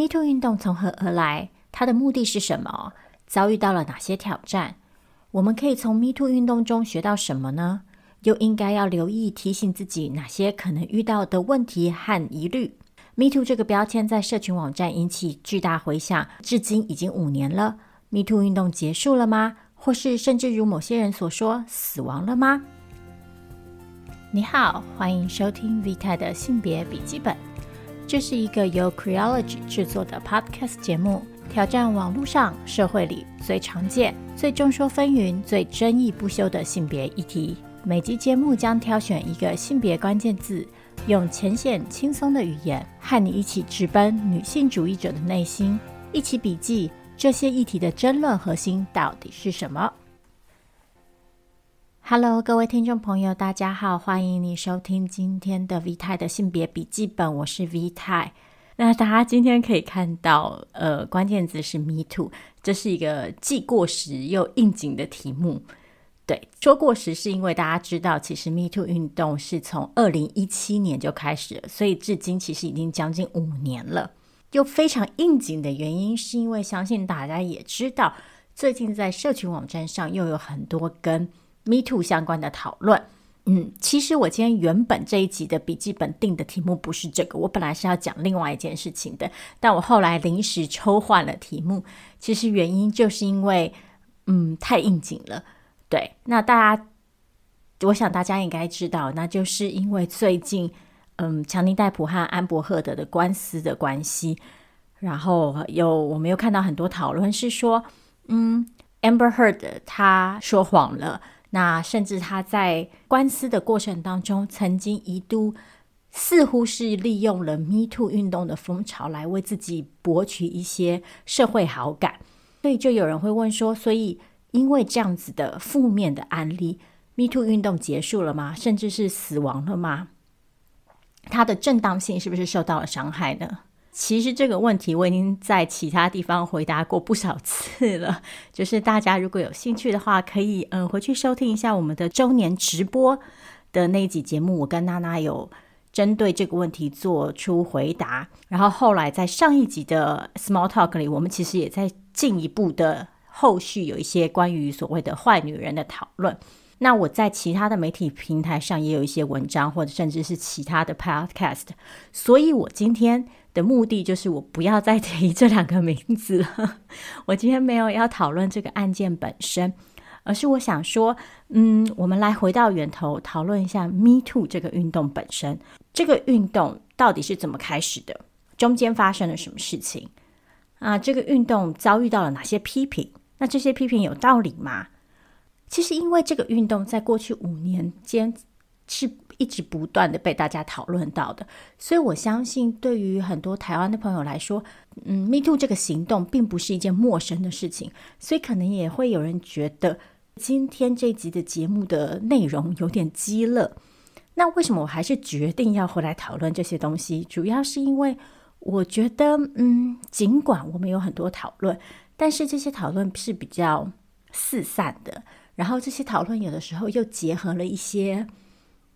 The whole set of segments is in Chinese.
？MeToo 运动从何而来？它的目的是什么？遭遇到了哪些挑战？我们可以从 MeToo 运动中学到什么呢？又应该要留意提醒自己哪些可能遇到的问题和疑虑？MeToo 这个标签在社群网站引起巨大回响，至今已经五年了。MeToo 运动结束了吗？或是甚至如某些人所说，死亡了吗？你好，欢迎收听 Vita 的性别笔记本。这是一个由 Creology 制作的 Podcast 节目，挑战网络上、社会里最常见、最众说纷纭、最争议不休的性别议题。每集节目将挑选一个性别关键字，用浅显轻松的语言，和你一起直奔女性主义者的内心，一起笔记这些议题的争论核心到底是什么。Hello，各位听众朋友，大家好，欢迎你收听今天的 V 太的性别笔记本，我是 V 太。那大家今天可以看到，呃，关键字是 Me Too，这是一个既过时又应景的题目。对，说过时是因为大家知道，其实 Me Too 运动是从二零一七年就开始了，所以至今其实已经将近五年了。又非常应景的原因，是因为相信大家也知道，最近在社群网站上又有很多跟 Me Too 相关的讨论，嗯，其实我今天原本这一集的笔记本定的题目不是这个，我本来是要讲另外一件事情的，但我后来临时抽换了题目。其实原因就是因为，嗯，太应景了。对，那大家，我想大家应该知道，那就是因为最近，嗯，强尼戴普和安伯赫德的官司的关系，然后有我们又看到很多讨论是说，嗯，Amber Heard 他说谎了。那甚至他在官司的过程当中，曾经一度似乎是利用了 Me Too 运动的风潮来为自己博取一些社会好感，所以就有人会问说：所以因为这样子的负面的案例，Me Too 运动结束了吗？甚至是死亡了吗？它的正当性是不是受到了伤害呢？其实这个问题我已经在其他地方回答过不少次了，就是大家如果有兴趣的话，可以嗯回去收听一下我们的周年直播的那一集节目，我跟娜娜有针对这个问题做出回答。然后后来在上一集的 Small Talk 里，我们其实也在进一步的后续有一些关于所谓的坏女人的讨论。那我在其他的媒体平台上也有一些文章，或者甚至是其他的 Podcast，所以我今天。的目的就是我不要再 提这两个名字了。我今天没有要讨论这个案件本身，而是我想说，嗯，我们来回到源头讨论一下 Me Too 这个运动本身。这个运动到底是怎么开始的？中间发生了什么事情？啊，这个运动遭遇到了哪些批评？那这些批评有道理吗？其实，因为这个运动在过去五年间是。一直不断的被大家讨论到的，所以我相信对于很多台湾的朋友来说，嗯，Me Too 这个行动并不是一件陌生的事情，所以可能也会有人觉得今天这集的节目的内容有点鸡肋。那为什么我还是决定要回来讨论这些东西？主要是因为我觉得，嗯，尽管我们有很多讨论，但是这些讨论是比较四散的，然后这些讨论有的时候又结合了一些。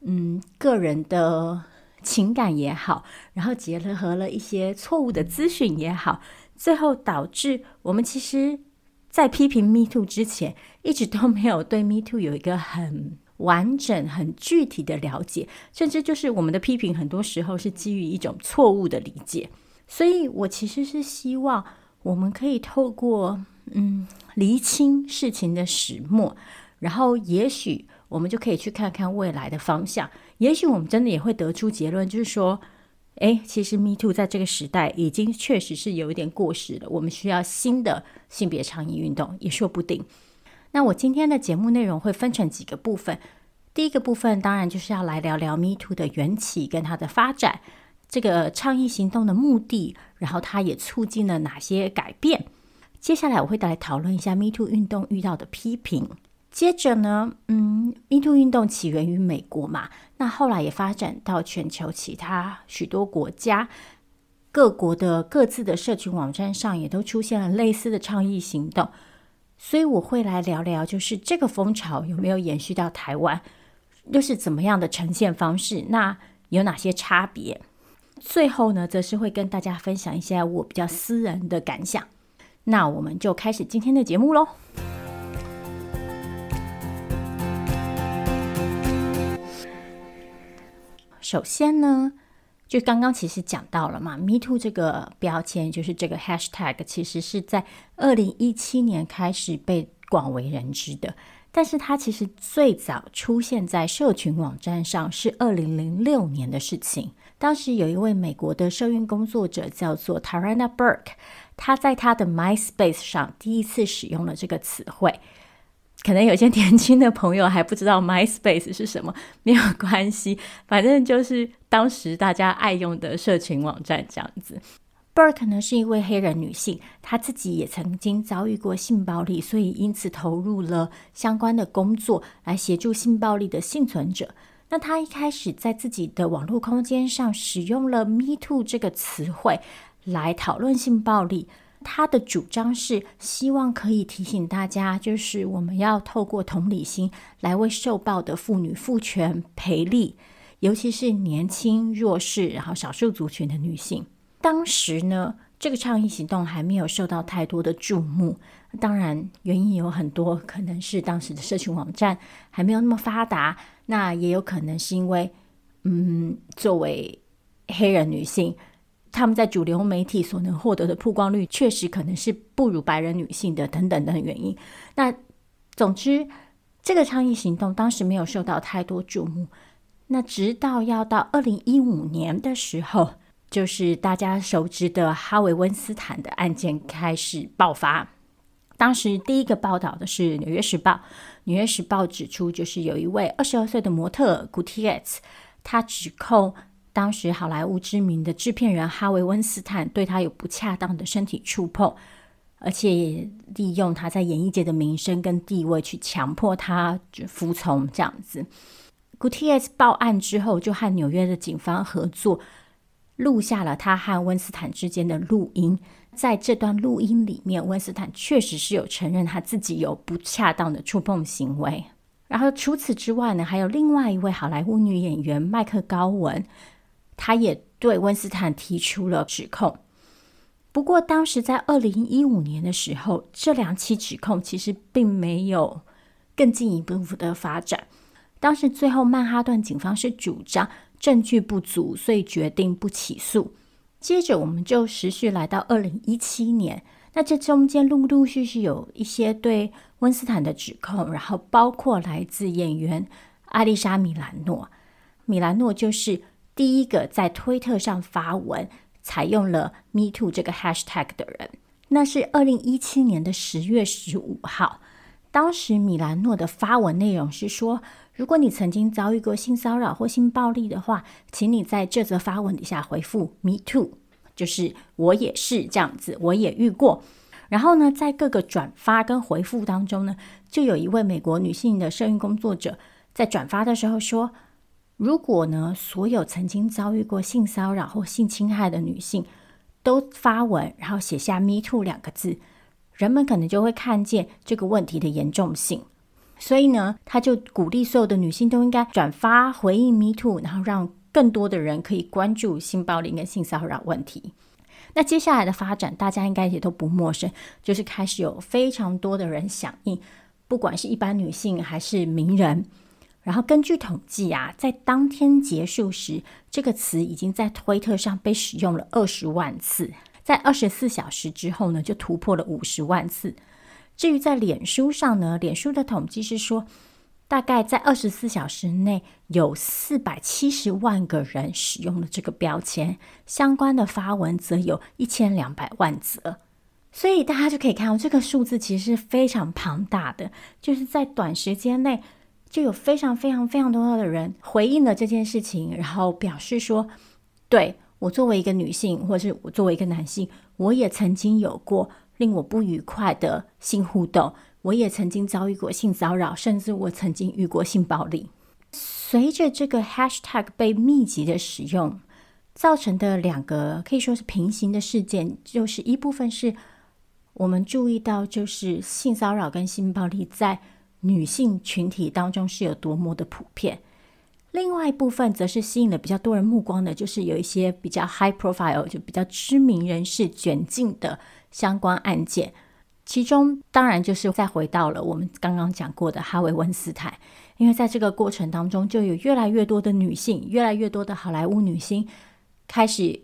嗯，个人的情感也好，然后结合了一些错误的资讯也好，最后导致我们其实，在批评 Me Too 之前，一直都没有对 Me Too 有一个很完整、很具体的了解，甚至就是我们的批评很多时候是基于一种错误的理解。所以我其实是希望我们可以透过嗯厘清事情的始末，然后也许。我们就可以去看看未来的方向，也许我们真的也会得出结论，就是说，哎，其实 Me Too 在这个时代已经确实是有一点过时了，我们需要新的性别倡议运动，也说不定。那我今天的节目内容会分成几个部分，第一个部分当然就是要来聊聊 Me Too 的缘起跟它的发展，这个倡议行动的目的，然后它也促进了哪些改变。接下来我会来讨论一下 Me Too 运动遇到的批评。接着呢，嗯，Me Too 运动起源于美国嘛，那后来也发展到全球其他许多国家，各国的各自的社群网站上也都出现了类似的倡议行动，所以我会来聊聊，就是这个风潮有没有延续到台湾，又是怎么样的呈现方式，那有哪些差别？最后呢，则是会跟大家分享一些我比较私人的感想。那我们就开始今天的节目喽。首先呢，就刚刚其实讲到了嘛，Me Too 这个标签，就是这个 Hashtag，其实是在二零一七年开始被广为人知的。但是它其实最早出现在社群网站上是二零零六年的事情。当时有一位美国的社运工作者叫做 Tarana Burke，他在他的 MySpace 上第一次使用了这个词汇。可能有些年轻的朋友还不知道 MySpace 是什么，没有关系，反正就是当时大家爱用的社群网站这样子。Burke 呢是一位黑人女性，她自己也曾经遭遇过性暴力，所以因此投入了相关的工作来协助性暴力的幸存者。那她一开始在自己的网络空间上使用了 “Me Too” 这个词汇来讨论性暴力。他的主张是希望可以提醒大家，就是我们要透过同理心来为受暴的妇女赋权赔利，尤其是年轻弱势然后少数族群的女性。当时呢，这个倡议行动还没有受到太多的注目。当然，原因有很多，可能是当时的社群网站还没有那么发达，那也有可能是因为，嗯，作为黑人女性。他们在主流媒体所能获得的曝光率，确实可能是不如白人女性的，等等等原因。那总之，这个倡议行动当时没有受到太多注目。那直到要到二零一五年的时候，就是大家熟知的哈维·温斯坦的案件开始爆发。当时第一个报道的是《纽约时报》，《纽约时报》指出，就是有一位二十二岁的模特古提耶兹，他指控。当时好莱坞知名的制片人哈维·温斯坦对他有不恰当的身体触碰，而且也利用他在演艺界的名声跟地位去强迫他服从这样子。古提耶斯报案之后，就和纽约的警方合作，录下了他和温斯坦之间的录音。在这段录音里面，温斯坦确实是有承认他自己有不恰当的触碰行为。然后除此之外呢，还有另外一位好莱坞女演员麦克高文。他也对温斯坦提出了指控，不过当时在二零一五年的时候，这两起指控其实并没有更进一步的发展。当时最后曼哈顿警方是主张证据不足，所以决定不起诉。接着我们就持续来到二零一七年，那这中间陆陆续续有一些对温斯坦的指控，然后包括来自演员艾丽莎米兰诺，米兰诺就是。第一个在推特上发文采用了 “Me Too” 这个 hashtag 的人，那是二零一七年的十月十五号。当时米兰诺的发文内容是说：“如果你曾经遭遇过性骚扰或性暴力的话，请你在这则发文底下回复 ‘Me Too’，就是我也是这样子，我也遇过。”然后呢，在各个转发跟回复当中呢，就有一位美国女性的社运工作者在转发的时候说。如果呢，所有曾经遭遇过性骚扰或性侵害的女性都发文，然后写下 “Me Too” 两个字，人们可能就会看见这个问题的严重性。所以呢，他就鼓励所有的女性都应该转发回应 “Me Too”，然后让更多的人可以关注性暴力跟性骚扰问题。那接下来的发展，大家应该也都不陌生，就是开始有非常多的人响应，不管是一般女性还是名人。然后根据统计啊，在当天结束时，这个词已经在推特上被使用了二十万次，在二十四小时之后呢，就突破了五十万次。至于在脸书上呢，脸书的统计是说，大概在二十四小时内有四百七十万个人使用了这个标签，相关的发文则有一千两百万则。所以大家就可以看到，这个数字其实是非常庞大的，就是在短时间内。就有非常非常非常多的人回应了这件事情，然后表示说：“对，我作为一个女性，或者是我作为一个男性，我也曾经有过令我不愉快的性互动，我也曾经遭遇过性骚扰，甚至我曾经遇过性暴力。”随着这个 hashtag 被密集的使用，造成的两个可以说是平行的事件，就是一部分是我们注意到，就是性骚扰跟性暴力在女性群体当中是有多么的普遍，另外一部分则是吸引了比较多人目光的，就是有一些比较 high profile，就比较知名人士卷进的相关案件。其中当然就是再回到了我们刚刚讲过的哈维·温斯坦，因为在这个过程当中，就有越来越多的女性，越来越多的好莱坞女星开始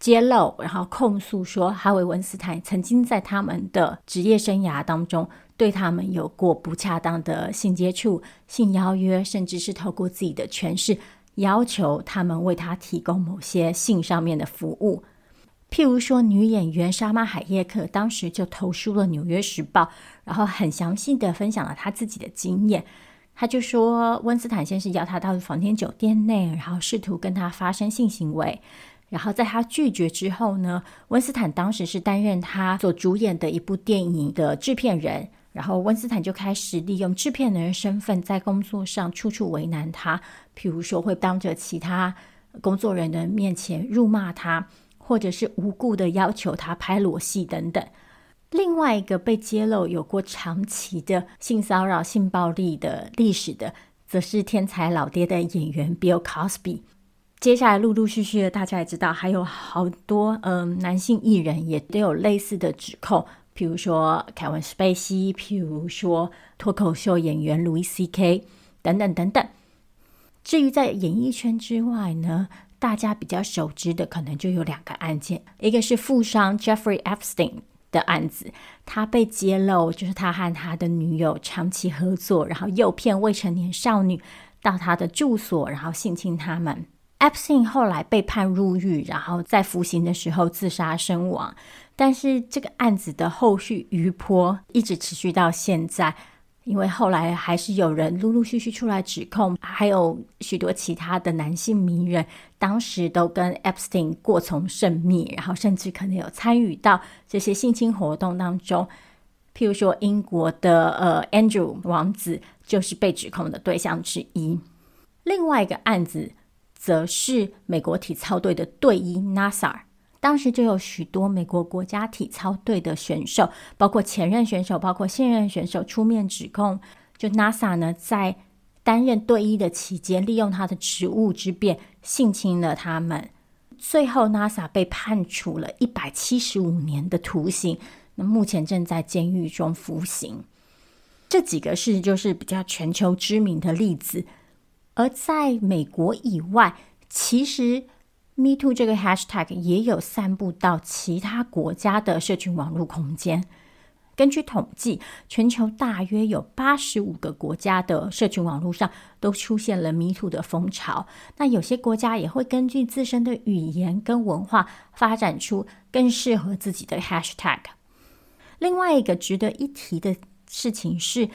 揭露，然后控诉说，哈维·温斯坦曾经在他们的职业生涯当中对他们有过不恰当的性接触、性邀约，甚至是透过自己的权势要求他们为他提供某些性上面的服务。譬如说，女演员莎玛·海耶克当时就投书了《纽约时报》，然后很详细的分享了她自己的经验。她就说，温斯坦先是邀她到房间酒店内，然后试图跟她发生性行为。然后在她拒绝之后呢，温斯坦当时是担任他所主演的一部电影的制片人，然后温斯坦就开始利用制片人的身份，在工作上处处为难他。譬如说，会当着其他工作人员的面前辱骂他。或者是无故的要求他拍裸戏等等。另外一个被揭露有过长期的性骚扰、性暴力的历史的，则是天才老爹的演员 Bill Cosby。接下来陆陆续续的，大家也知道，还有好多嗯男性艺人也都有类似的指控，譬如说凯文·史贝西，譬如说脱口秀演员卢易 C.K. 等等等等。至于在演艺圈之外呢？大家比较熟知的可能就有两个案件，一个是富商 Jeffrey Epstein 的案子，他被揭露就是他和他的女友长期合作，然后诱骗未成年少女到他的住所，然后性侵他们。Epstein 后来被判入狱，然后在服刑的时候自杀身亡。但是这个案子的后续余波一直持续到现在。因为后来还是有人陆陆续续出来指控，还有许多其他的男性名人，当时都跟 Epstein 过从甚密，然后甚至可能有参与到这些性侵活动当中。譬如说，英国的呃 Andrew 王子就是被指控的对象之一。另外一个案子，则是美国体操队的队医 NASA，。当时就有许多美国国家体操队的选手，包括前任选手，包括现任选手出面指控，就 NASA 呢在担任队医的期间，利用他的职务之便性侵了他们。最后，NASA 被判处了一百七十五年的徒刑，那目前正在监狱中服刑。这几个是就是比较全球知名的例子，而在美国以外，其实。Me Too 这个 hashtag 也有散布到其他国家的社群网络空间。根据统计，全球大约有八十五个国家的社群网络上都出现了 Me Too 的风潮。那有些国家也会根据自身的语言跟文化，发展出更适合自己的 hashtag。另外一个值得一提的事情是，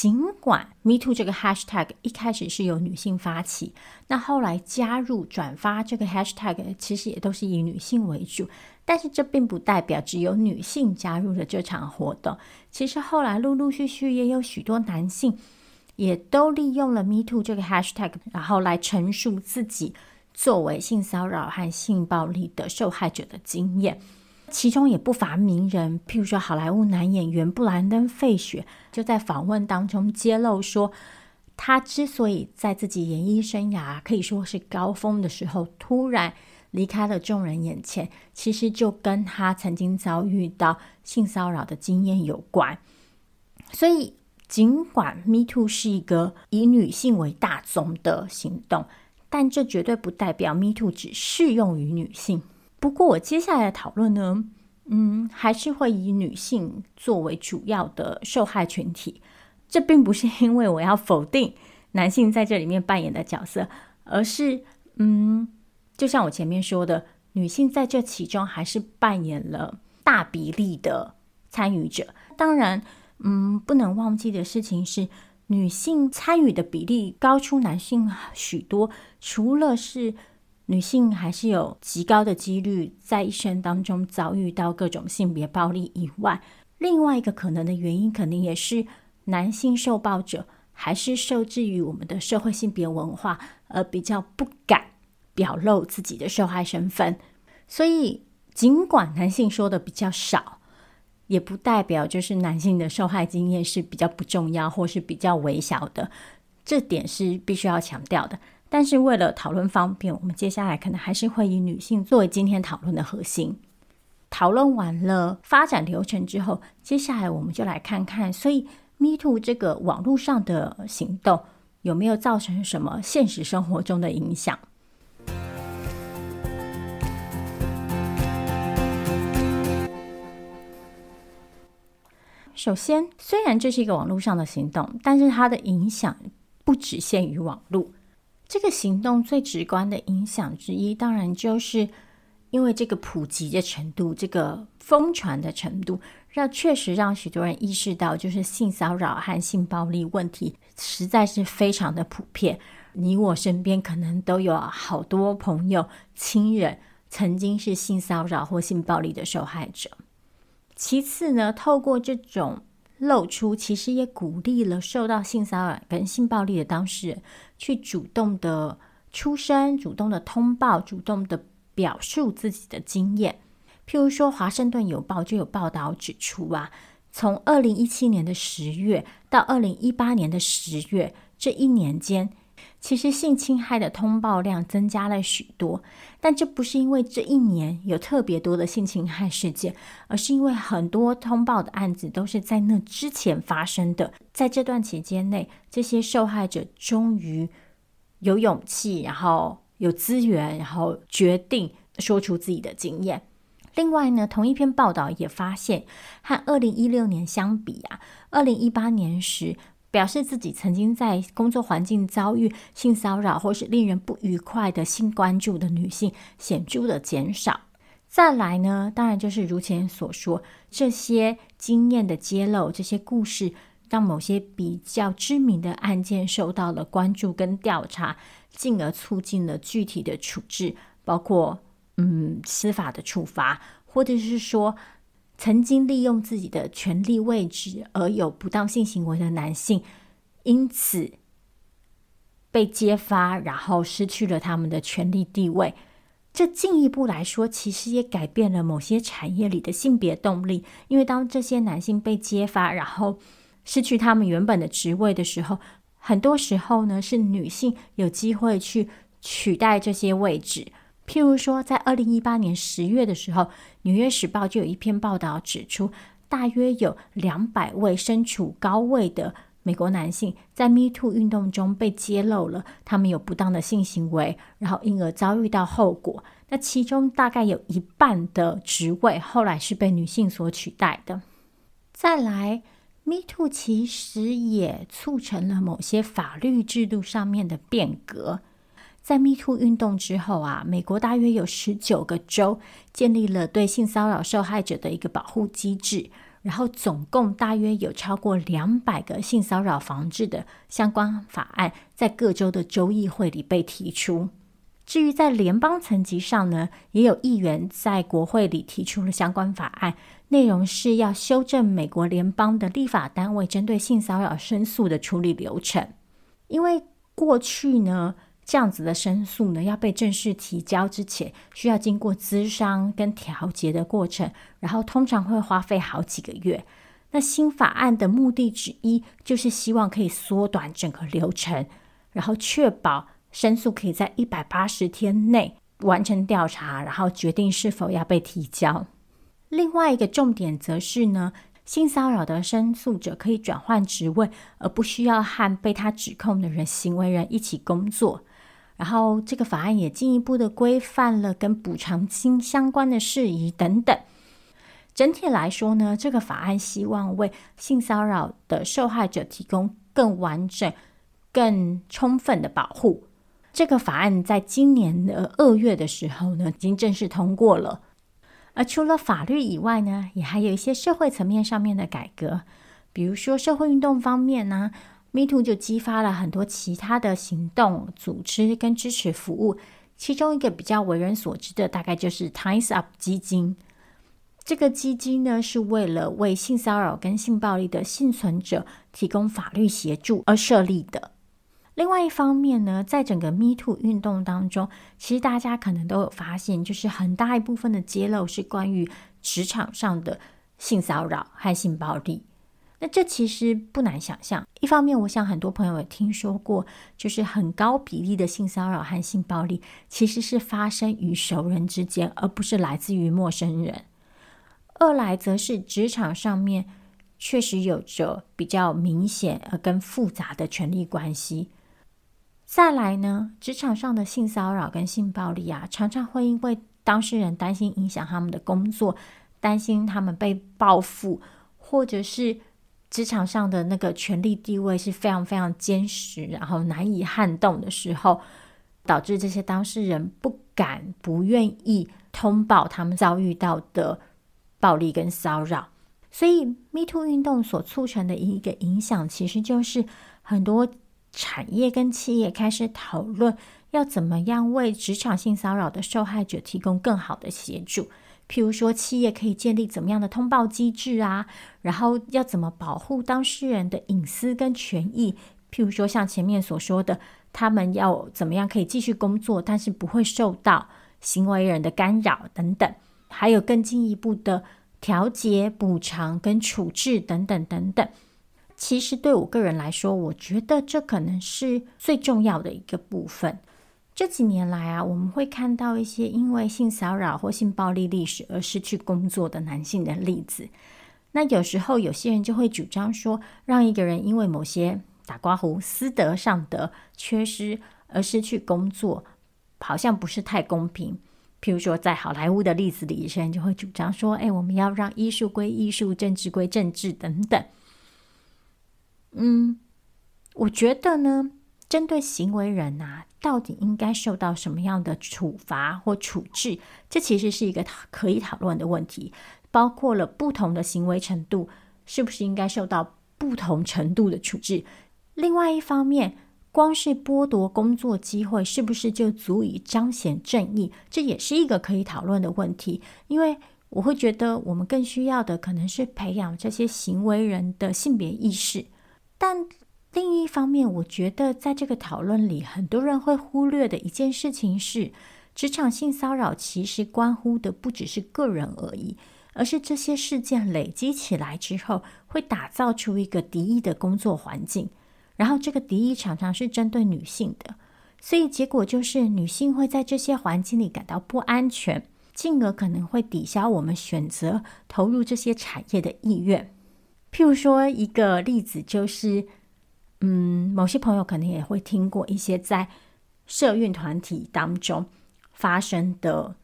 尽管 Me Too 这个 hashtag 一开始是由女性发起，那后来加入转发这个 hashtag 其实也都是以女性为主，但是这并不代表只有女性加入了这场活动。其实后来陆陆续续也有许多男性也都利用了 Me Too 这个 hashtag，然后来陈述自己作为性骚扰和性暴力的受害者的经验。其中也不乏名人，譬如说好莱坞男演员布兰登·费雪，就在访问当中揭露说，他之所以在自己演艺生涯可以说是高峰的时候，突然离开了众人眼前，其实就跟他曾经遭遇到性骚扰的经验有关。所以，尽管 Me Too 是一个以女性为大宗的行动，但这绝对不代表 Me Too 只适用于女性。不过，我接下来的讨论呢，嗯，还是会以女性作为主要的受害群体。这并不是因为我要否定男性在这里面扮演的角色，而是，嗯，就像我前面说的，女性在这其中还是扮演了大比例的参与者。当然，嗯，不能忘记的事情是，女性参与的比例高出男性许多，除了是。女性还是有极高的几率在一生当中遭遇到各种性别暴力以外，另外一个可能的原因，肯定也是男性受暴者还是受制于我们的社会性别文化，而比较不敢表露自己的受害身份。所以，尽管男性说的比较少，也不代表就是男性的受害经验是比较不重要或是比较微小的。这点是必须要强调的。但是为了讨论方便，我们接下来可能还是会以女性作为今天讨论的核心。讨论完了发展流程之后，接下来我们就来看看，所以 Me Too 这个网络上的行动有没有造成什么现实生活中的影响？首先，虽然这是一个网络上的行动，但是它的影响不只限于网络。这个行动最直观的影响之一，当然就是因为这个普及的程度，这个疯传的程度，让确实让许多人意识到，就是性骚扰和性暴力问题实在是非常的普遍。你我身边可能都有好多朋友、亲人曾经是性骚扰或性暴力的受害者。其次呢，透过这种露出，其实也鼓励了受到性骚扰跟性暴力的当事人，去主动的出声、主动的通报、主动的表述自己的经验。譬如说，《华盛顿邮报》就有报道指出啊，从二零一七年的十月到二零一八年的十月这一年间。其实性侵害的通报量增加了许多，但这不是因为这一年有特别多的性侵害事件，而是因为很多通报的案子都是在那之前发生的。在这段期间内，这些受害者终于有勇气，然后有资源，然后决定说出自己的经验。另外呢，同一篇报道也发现，和二零一六年相比啊，二零一八年时。表示自己曾经在工作环境遭遇性骚扰或是令人不愉快的性关注的女性显著的减少。再来呢，当然就是如前所说，这些经验的揭露，这些故事让某些比较知名的案件受到了关注跟调查，进而促进了具体的处置，包括嗯司法的处罚，或者是说。曾经利用自己的权力位置而有不当性行为的男性，因此被揭发，然后失去了他们的权力地位。这进一步来说，其实也改变了某些产业里的性别动力。因为当这些男性被揭发，然后失去他们原本的职位的时候，很多时候呢，是女性有机会去取代这些位置。譬如说，在二零一八年十月的时候，《纽约时报》就有一篇报道指出，大约有两百位身处高位的美国男性，在 Me Too 运动中被揭露了他们有不当的性行为，然后因而遭遇到后果。那其中大概有一半的职位后来是被女性所取代的。再来，Me Too 其实也促成了某些法律制度上面的变革。在 Me Too 运动之后啊，美国大约有十九个州建立了对性骚扰受害者的一个保护机制，然后总共大约有超过两百个性骚扰防治的相关法案在各州的州议会里被提出。至于在联邦层级上呢，也有议员在国会里提出了相关法案，内容是要修正美国联邦的立法单位针对性骚扰申诉的处理流程，因为过去呢。这样子的申诉呢，要被正式提交之前，需要经过咨商跟调节的过程，然后通常会花费好几个月。那新法案的目的之一，就是希望可以缩短整个流程，然后确保申诉可以在一百八十天内完成调查，然后决定是否要被提交。另外一个重点则是呢，性骚扰的申诉者可以转换职位，而不需要和被他指控的人行为人一起工作。然后，这个法案也进一步的规范了跟补偿金相关的事宜等等。整体来说呢，这个法案希望为性骚扰的受害者提供更完整、更充分的保护。这个法案在今年的二月的时候呢，已经正式通过了。而除了法律以外呢，也还有一些社会层面上面的改革，比如说社会运动方面呢。Me Too 就激发了很多其他的行动、组织跟支持服务，其中一个比较为人所知的，大概就是 Times Up 基金。这个基金呢，是为了为性骚扰跟性暴力的幸存者提供法律协助而设立的。另外一方面呢，在整个 Me Too 运动当中，其实大家可能都有发现，就是很大一部分的揭露是关于职场上的性骚扰和性暴力。那这其实不难想象。一方面，我想很多朋友也听说过，就是很高比例的性骚扰和性暴力其实是发生于熟人之间，而不是来自于陌生人。二来，则是职场上面确实有着比较明显而更复杂的权力关系。再来呢，职场上的性骚扰跟性暴力啊，常常会因为当事人担心影响他们的工作，担心他们被报复，或者是职场上的那个权力地位是非常非常坚实，然后难以撼动的时候，导致这些当事人不敢、不愿意通报他们遭遇到的。暴力跟骚扰，所以 Me Too 运动所促成的一个影响，其实就是很多产业跟企业开始讨论要怎么样为职场性骚扰的受害者提供更好的协助。譬如说，企业可以建立怎么样的通报机制啊，然后要怎么保护当事人的隐私跟权益。譬如说，像前面所说的，他们要怎么样可以继续工作，但是不会受到行为人的干扰等等。还有更进一步的调节、补偿跟处置等等等等。其实对我个人来说，我觉得这可能是最重要的一个部分。这几年来啊，我们会看到一些因为性骚扰或性暴力历史而失去工作的男性的例子。那有时候有些人就会主张说，让一个人因为某些打刮胡私德上的缺失而失去工作，好像不是太公平。譬如说，在好莱坞的例子里，有些人就会主张说：“哎，我们要让艺术归艺术，政治归政治，等等。”嗯，我觉得呢，针对行为人呐、到底应该受到什么样的处罚或处置？这其实是一个可以讨论的问题，包括了不同的行为程度，是不是应该受到不同程度的处置？另外一方面，光是剥夺工作机会，是不是就足以彰显正义？这也是一个可以讨论的问题。因为我会觉得，我们更需要的可能是培养这些行为人的性别意识。但另一方面，我觉得在这个讨论里，很多人会忽略的一件事情是，职场性骚扰其实关乎的不只是个人而已，而是这些事件累积起来之后，会打造出一个敌意的工作环境。然后这个敌意常常是针对女性的，所以结果就是女性会在这些环境里感到不安全，进而可能会抵消我们选择投入这些产业的意愿。譬如说一个例子就是，嗯，某些朋友可能也会听过一些在社运团体当中发生的，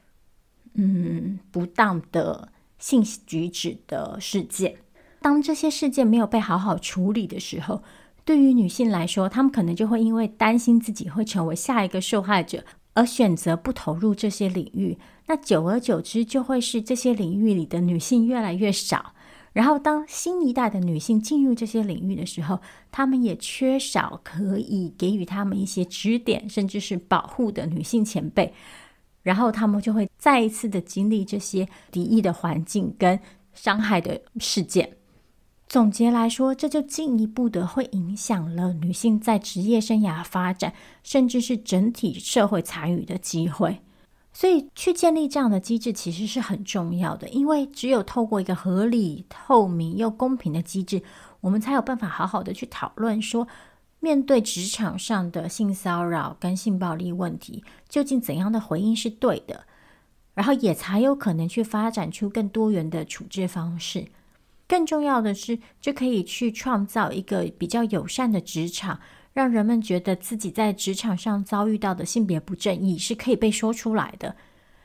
嗯，不当的性举止的事件。当这些事件没有被好好处理的时候，对于女性来说，她们可能就会因为担心自己会成为下一个受害者，而选择不投入这些领域。那久而久之，就会是这些领域里的女性越来越少。然后，当新一代的女性进入这些领域的时候，她们也缺少可以给予她们一些指点，甚至是保护的女性前辈。然后，她们就会再一次的经历这些敌意的环境跟伤害的事件。总结来说，这就进一步的会影响了女性在职业生涯发展，甚至是整体社会参与的机会。所以，去建立这样的机制其实是很重要的，因为只有透过一个合理、透明又公平的机制，我们才有办法好好的去讨论说，面对职场上的性骚扰跟性暴力问题，究竟怎样的回应是对的，然后也才有可能去发展出更多元的处置方式。更重要的是，就可以去创造一个比较友善的职场，让人们觉得自己在职场上遭遇到的性别不正义是可以被说出来的。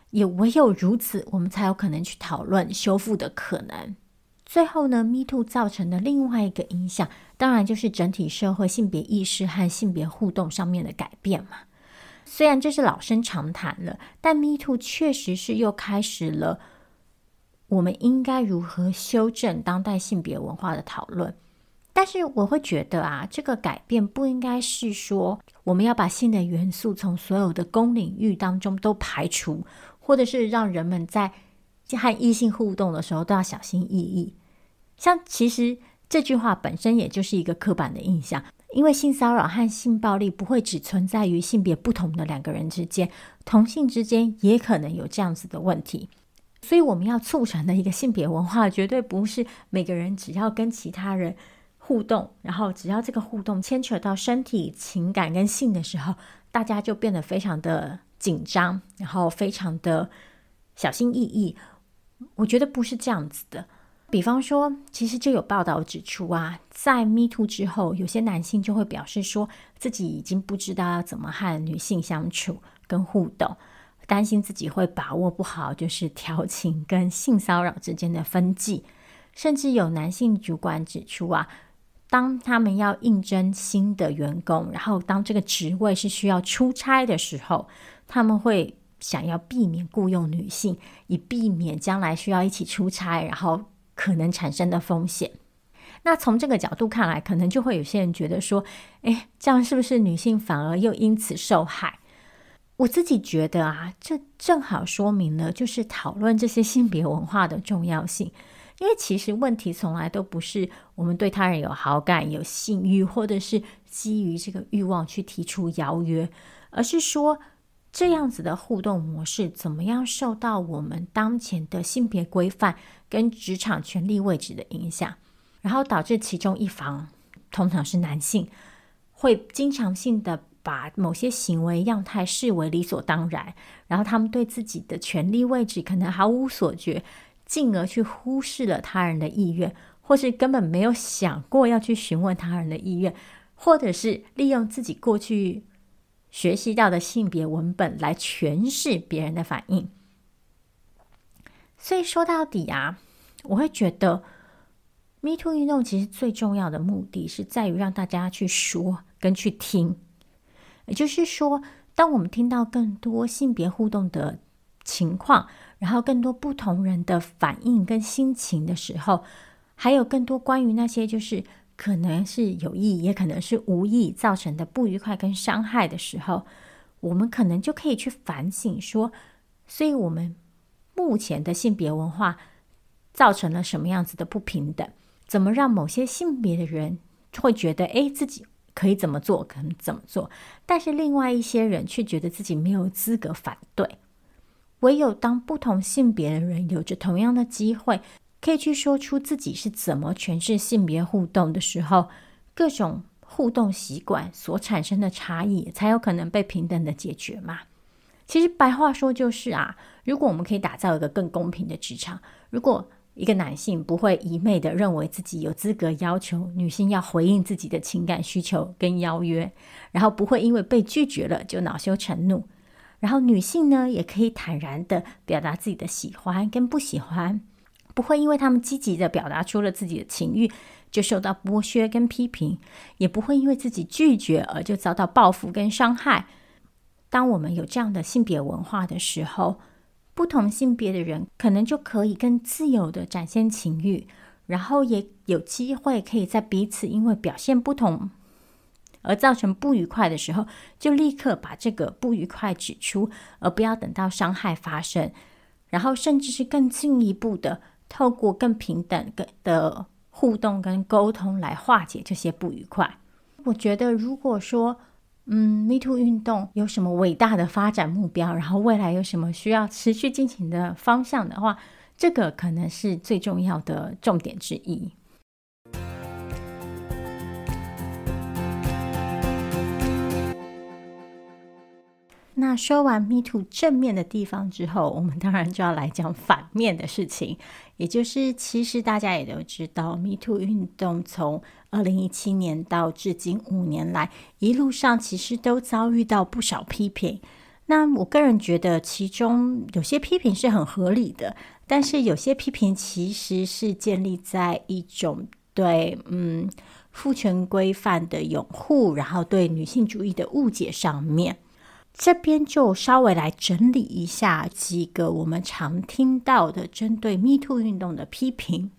也唯有如此，我们才有可能去讨论修复的可能。最后呢，Me Too 造成的另外一个影响，当然就是整体社会性别意识和性别互动上面的改变嘛。虽然这是老生常谈了，但 Me Too 确实是又开始了。我们应该如何修正当代性别文化的讨论？但是我会觉得啊，这个改变不应该是说我们要把性的元素从所有的公领域当中都排除，或者是让人们在和异性互动的时候都要小心翼翼。像其实这句话本身也就是一个刻板的印象，因为性骚扰和性暴力不会只存在于性别不同的两个人之间，同性之间也可能有这样子的问题。所以我们要促成的一个性别文化，绝对不是每个人只要跟其他人互动，然后只要这个互动牵扯到身体、情感跟性的时候，大家就变得非常的紧张，然后非常的小心翼翼。我觉得不是这样子的。比方说，其实就有报道指出啊，在 Me Too 之后，有些男性就会表示说自己已经不知道要怎么和女性相处跟互动，担心自己会把握不好，就是调情跟性骚扰之间的分际。甚至有男性主管指出啊，当他们要应征新的员工，然后当这个职位是需要出差的时候，他们会想要避免雇佣女性，以避免将来需要一起出差，然后。可能产生的风险。那从这个角度看来，可能就会有些人觉得说：“诶，这样是不是女性反而又因此受害？”我自己觉得啊，这正好说明了就是讨论这些性别文化的重要性。因为其实问题从来都不是我们对他人有好感、有性欲，或者是基于这个欲望去提出邀约，而是说。这样子的互动模式，怎么样受到我们当前的性别规范跟职场权力位置的影响，然后导致其中一方，通常是男性，会经常性的把某些行为样态视为理所当然，然后他们对自己的权力位置可能毫无所觉，进而去忽视了他人的意愿，或是根本没有想过要去询问他人的意愿，或者是利用自己过去。学习到的性别文本来诠释别人的反应，所以说到底啊，我会觉得 Me Too 运动其实最重要的目的是在于让大家去说跟去听，也就是说，当我们听到更多性别互动的情况，然后更多不同人的反应跟心情的时候，还有更多关于那些就是。可能是有意，也可能是无意造成的不愉快跟伤害的时候，我们可能就可以去反省说，所以我们目前的性别文化造成了什么样子的不平等？怎么让某些性别的人会觉得，诶，自己可以怎么做，可能怎么做，但是另外一些人却觉得自己没有资格反对。唯有当不同性别的人有着同样的机会。可以去说出自己是怎么诠释性别互动的时候，各种互动习惯所产生的差异，才有可能被平等的解决嘛。其实白话说就是啊，如果我们可以打造一个更公平的职场，如果一个男性不会一昧的认为自己有资格要求女性要回应自己的情感需求跟邀约，然后不会因为被拒绝了就恼羞成怒，然后女性呢也可以坦然的表达自己的喜欢跟不喜欢。不会因为他们积极地表达出了自己的情欲，就受到剥削跟批评；也不会因为自己拒绝而就遭到报复跟伤害。当我们有这样的性别文化的时候，不同性别的人可能就可以更自由地展现情欲，然后也有机会可以在彼此因为表现不同而造成不愉快的时候，就立刻把这个不愉快指出，而不要等到伤害发生，然后甚至是更进一步的。透过更平等的互动跟沟通来化解这些不愉快。我觉得，如果说，嗯，Me Too 运动有什么伟大的发展目标，然后未来有什么需要持续进行的方向的话，这个可能是最重要的重点之一。那说完 Me Too 正面的地方之后，我们当然就要来讲反面的事情，也就是其实大家也都知道，Me Too 运动从二零一七年到至今五年来，一路上其实都遭遇到不少批评。那我个人觉得，其中有些批评是很合理的，但是有些批评其实是建立在一种对嗯父权规范的拥护，然后对女性主义的误解上面。这边就稍微来整理一下几个我们常听到的针对 Me Too 运动的批评。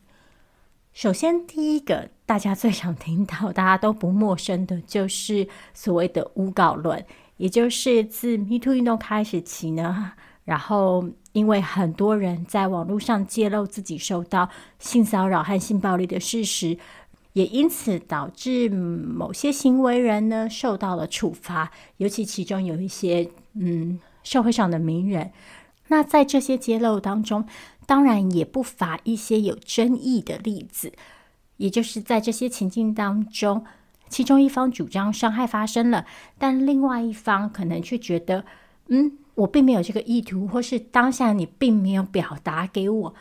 首先，第一个大家最常听到、大家都不陌生的，就是所谓的诬告论，也就是自 Me Too 运动开始起呢，然后因为很多人在网络上揭露自己受到性骚扰和性暴力的事实。也因此导致某些行为人呢受到了处罚，尤其其中有一些嗯社会上的名人。那在这些揭露当中，当然也不乏一些有争议的例子，也就是在这些情境当中，其中一方主张伤害发生了，但另外一方可能却觉得，嗯，我并没有这个意图，或是当下你并没有表达给我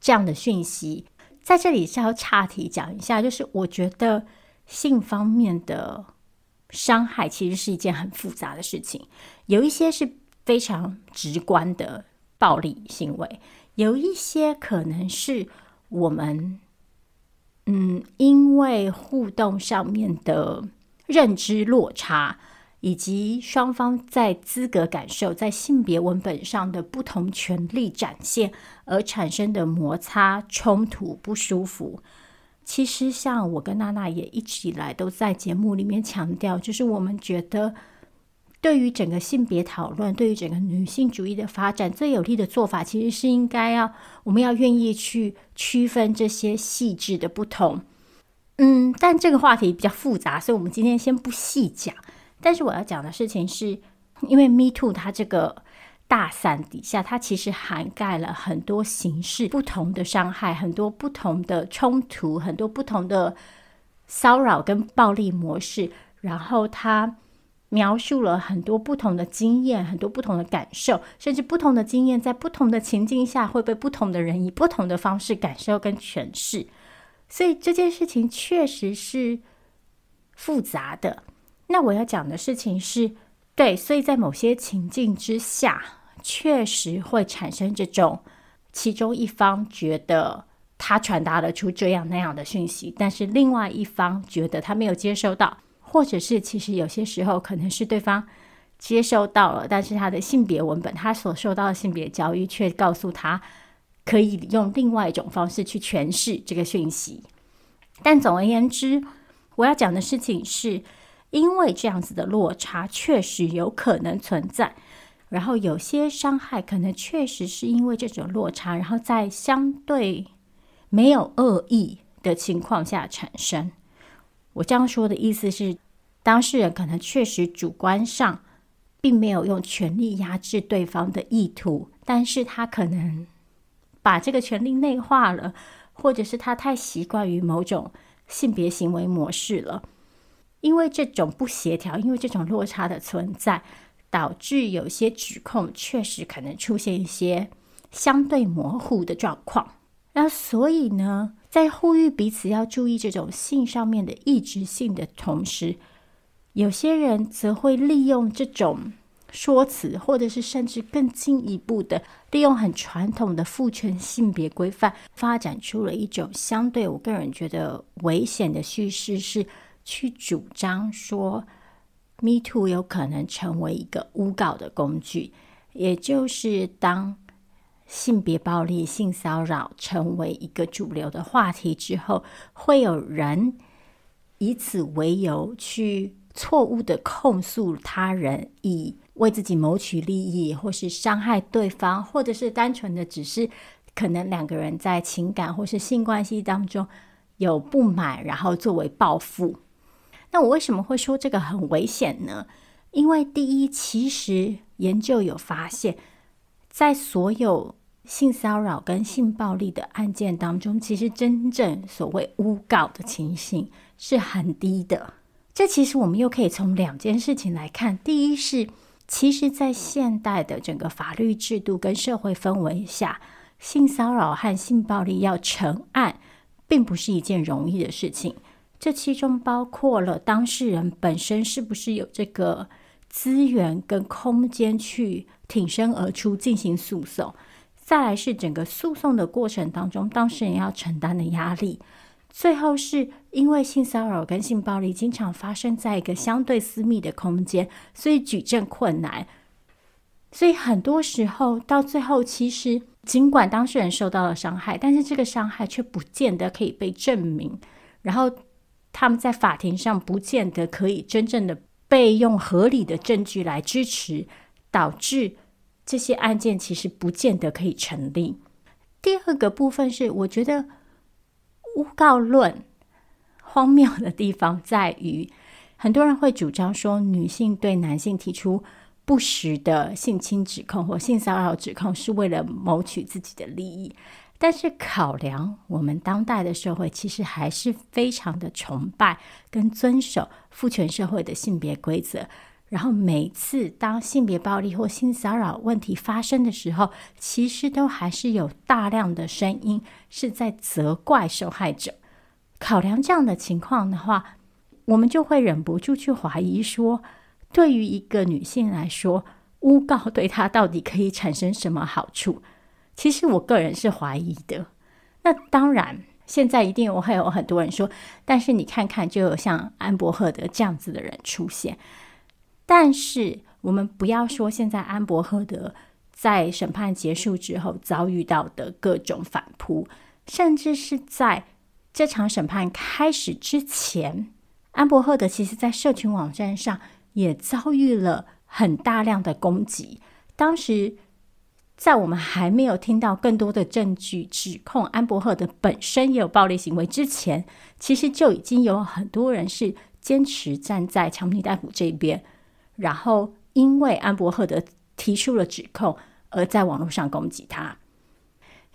这样的讯息。在这里是要岔题讲一下，就是我觉得性方面的伤害其实是一件很复杂的事情，有一些是非常直观的暴力行为。有一些可能是我们，嗯，因为互动上面的认知落差，以及双方在资格感受、在性别文本上的不同权利展现而产生的摩擦、冲突、不舒服。其实，像我跟娜娜也一直以来都在节目里面强调，就是我们觉得。对于整个性别讨论，对于整个女性主义的发展，最有利的做法，其实是应该要我们要愿意去区分这些细致的不同。嗯，但这个话题比较复杂，所以我们今天先不细讲。但是我要讲的事情是，因为 Me Too 它这个大伞底下，它其实涵盖了很多形式不同的伤害，很多不同的冲突，很多不同的骚扰跟暴力模式，然后它。描述了很多不同的经验，很多不同的感受，甚至不同的经验在不同的情境下会被不同的人以不同的方式感受跟诠释。所以这件事情确实是复杂的。那我要讲的事情是，对，所以在某些情境之下，确实会产生这种其中一方觉得他传达了出这样那样的讯息，但是另外一方觉得他没有接收到。或者是，其实有些时候可能是对方接收到了，但是他的性别文本，他所受到的性别教育却告诉他可以用另外一种方式去诠释这个讯息。但总而言之，我要讲的事情是，因为这样子的落差确实有可能存在，然后有些伤害可能确实是因为这种落差，然后在相对没有恶意的情况下产生。我这样说的意思是，当事人可能确实主观上并没有用权力压制对方的意图，但是他可能把这个权力内化了，或者是他太习惯于某种性别行为模式了。因为这种不协调，因为这种落差的存在，导致有些指控确实可能出现一些相对模糊的状况。那所以呢，在呼吁彼此要注意这种性上面的异质性的同时，有些人则会利用这种说辞，或者是甚至更进一步的利用很传统的父权性别规范，发展出了一种相对我个人觉得危险的叙事，是去主张说 “Me Too” 有可能成为一个诬告的工具，也就是当。性别暴力、性骚扰成为一个主流的话题之后，会有人以此为由去错误的控诉他人，以为自己谋取利益，或是伤害对方，或者是单纯的只是可能两个人在情感或是性关系当中有不满，然后作为报复。那我为什么会说这个很危险呢？因为第一，其实研究有发现。在所有性骚扰跟性暴力的案件当中，其实真正所谓诬告的情形是很低的。这其实我们又可以从两件事情来看：第一是，其实，在现代的整个法律制度跟社会氛围下，性骚扰和性暴力要成案，并不是一件容易的事情。这其中包括了当事人本身是不是有这个资源跟空间去。挺身而出进行诉讼，再来是整个诉讼的过程当中，当事人要承担的压力。最后是因为性骚扰跟性暴力经常发生在一个相对私密的空间，所以举证困难。所以很多时候到最后，其实尽管当事人受到了伤害，但是这个伤害却不见得可以被证明，然后他们在法庭上不见得可以真正的被用合理的证据来支持。导致这些案件其实不见得可以成立。第二个部分是，我觉得诬告论荒谬的地方在于，很多人会主张说，女性对男性提出不实的性侵指控或性骚扰指控是为了谋取自己的利益。但是考量我们当代的社会，其实还是非常的崇拜跟遵守父权社会的性别规则。然后每次当性别暴力或性骚扰问题发生的时候，其实都还是有大量的声音是在责怪受害者。考量这样的情况的话，我们就会忍不住去怀疑说，对于一个女性来说，诬告对她到底可以产生什么好处？其实我个人是怀疑的。那当然，现在一定我会有很多人说，但是你看看，就有像安柏赫德这样子的人出现。但是我们不要说现在安柏赫德在审判结束之后遭遇到的各种反扑，甚至是在这场审判开始之前，安柏赫德其实在社群网站上也遭遇了很大量的攻击。当时在我们还没有听到更多的证据指控安柏赫德本身也有暴力行为之前，其实就已经有很多人是坚持站在强尼戴普这边。然后，因为安柏赫德提出了指控，而在网络上攻击他。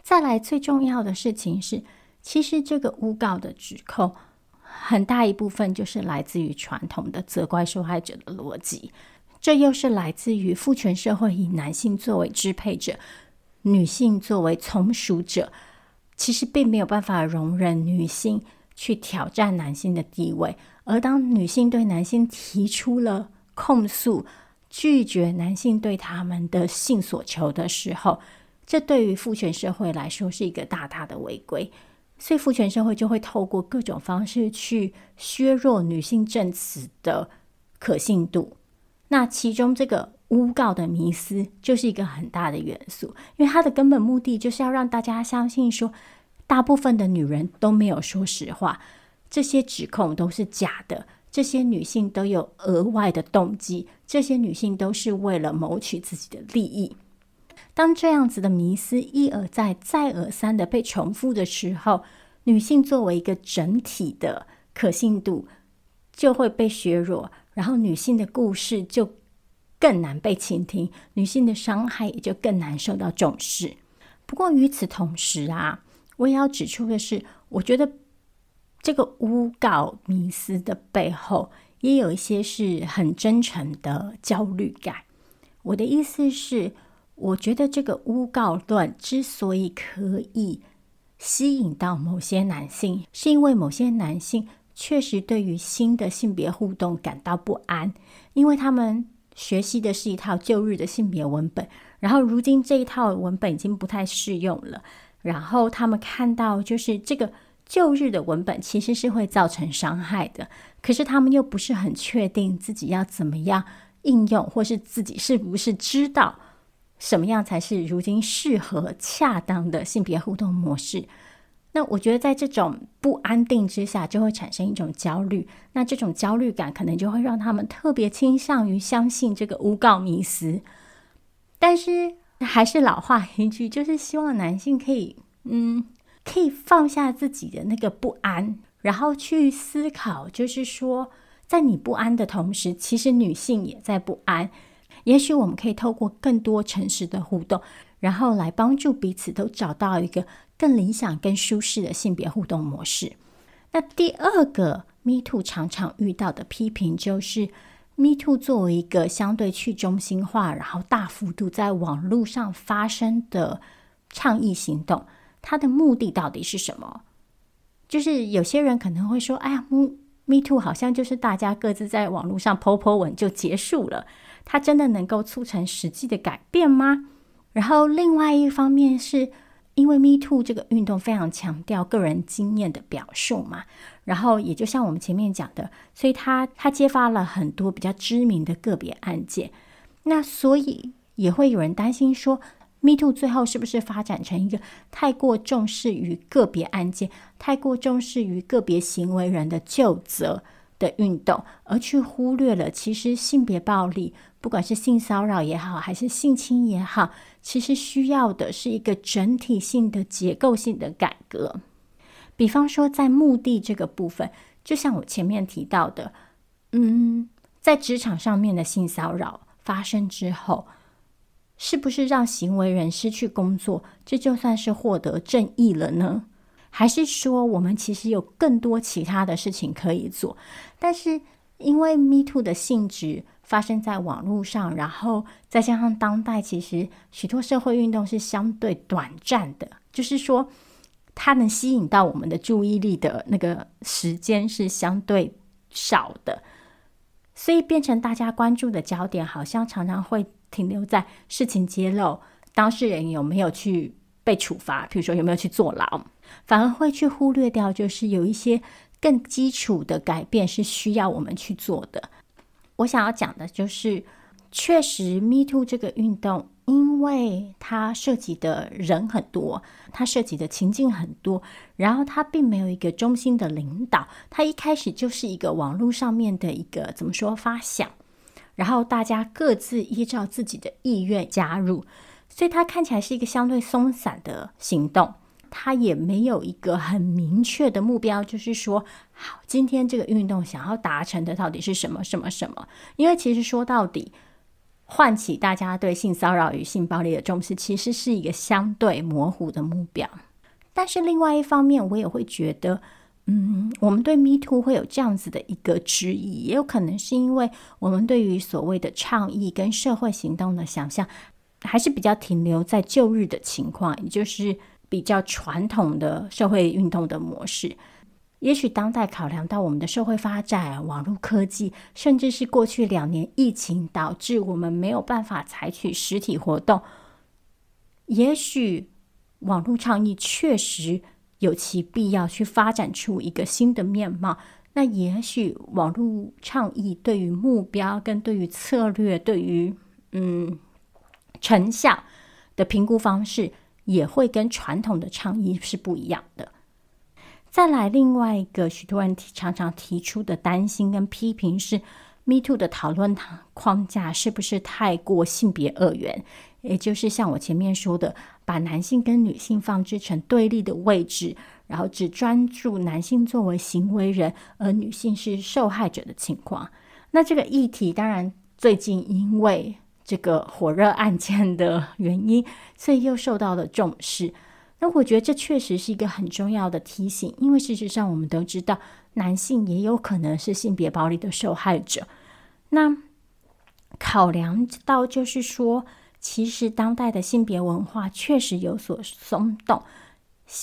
再来，最重要的事情是，其实这个诬告的指控很大一部分就是来自于传统的责怪受害者的逻辑，这又是来自于父权社会以男性作为支配者，女性作为从属者，其实并没有办法容忍女性去挑战男性的地位，而当女性对男性提出了控诉，拒绝男性对他们的性所求的时候，这对于父权社会来说是一个大大的违规，所以父权社会就会透过各种方式去削弱女性证词的可信度。那其中这个诬告的迷思就是一个很大的元素，因为它的根本目的就是要让大家相信说，大部分的女人都没有说实话，这些指控都是假的。这些女性都有额外的动机，这些女性都是为了谋取自己的利益。当这样子的迷思一而再、再而三的被重复的时候，女性作为一个整体的可信度就会被削弱，然后女性的故事就更难被倾听，女性的伤害也就更难受到重视。不过与此同时啊，我也要指出的是，我觉得。这个诬告迷思的背后，也有一些是很真诚的焦虑感。我的意思是，我觉得这个诬告论之所以可以吸引到某些男性，是因为某些男性确实对于新的性别互动感到不安，因为他们学习的是一套旧日的性别文本，然后如今这一套文本已经不太适用了，然后他们看到就是这个。旧日的文本其实是会造成伤害的，可是他们又不是很确定自己要怎么样应用，或是自己是不是知道什么样才是如今适合、恰当的性别互动模式。那我觉得在这种不安定之下，就会产生一种焦虑。那这种焦虑感可能就会让他们特别倾向于相信这个诬告迷思。但是还是老话一句，就是希望男性可以，嗯。可以放下自己的那个不安，然后去思考，就是说，在你不安的同时，其实女性也在不安。也许我们可以透过更多诚实的互动，然后来帮助彼此都找到一个更理想、更舒适的性别互动模式。那第二个 Me Too 常常遇到的批评，就是 Me Too 作为一个相对去中心化，然后大幅度在网络上发生的倡议行动。它的目的到底是什么？就是有些人可能会说：“哎呀，Me Too 好像就是大家各自在网络上 po po 文就结束了，它真的能够促成实际的改变吗？”然后另外一方面是因为 Me Too 这个运动非常强调个人经验的表述嘛，然后也就像我们前面讲的，所以他他揭发了很多比较知名的个别案件，那所以也会有人担心说。Me Too 最后是不是发展成一个太过重视于个别案件、太过重视于个别行为人的就责的运动，而去忽略了其实性别暴力，不管是性骚扰也好，还是性侵也好，其实需要的是一个整体性的结构性的改革。比方说，在目的这个部分，就像我前面提到的，嗯，在职场上面的性骚扰。发生之后，是不是让行为人失去工作，这就算是获得正义了呢？还是说我们其实有更多其他的事情可以做？但是因为 Me Too 的性质发生在网络上，然后再加上当代其实许多社会运动是相对短暂的，就是说它能吸引到我们的注意力的那个时间是相对少的，所以变成大家关注的焦点，好像常常会。停留在事情揭露，当事人有没有去被处罚，比如说有没有去坐牢，反而会去忽略掉，就是有一些更基础的改变是需要我们去做的。我想要讲的就是，确实 Me Too 这个运动，因为它涉及的人很多，它涉及的情境很多，然后它并没有一个中心的领导，它一开始就是一个网络上面的一个怎么说发想。然后大家各自依照自己的意愿加入，所以它看起来是一个相对松散的行动。他也没有一个很明确的目标，就是说，好，今天这个运动想要达成的到底是什么什么什么？因为其实说到底，唤起大家对性骚扰与性暴力的重视，其实是一个相对模糊的目标。但是另外一方面，我也会觉得。嗯，我们对 Me Too 会有这样子的一个质疑，也有可能是因为我们对于所谓的倡议跟社会行动的想象，还是比较停留在旧日的情况，也就是比较传统的社会运动的模式。也许当代考量到我们的社会发展、网络科技，甚至是过去两年疫情导致我们没有办法采取实体活动，也许网络倡议确实。有其必要去发展出一个新的面貌。那也许网络倡议对于目标、跟对于策略、对于嗯成效的评估方式，也会跟传统的倡议是不一样的。再来，另外一个许多人提常常提出的担心跟批评是，Me Too 的讨论框架是不是太过性别二元？也就是像我前面说的，把男性跟女性放置成对立的位置，然后只专注男性作为行为人，而女性是受害者的情况。那这个议题当然最近因为这个火热案件的原因，所以又受到了重视。那我觉得这确实是一个很重要的提醒，因为事实上我们都知道，男性也有可能是性别暴力的受害者。那考量到就是说。其实，当代的性别文化确实有所松动。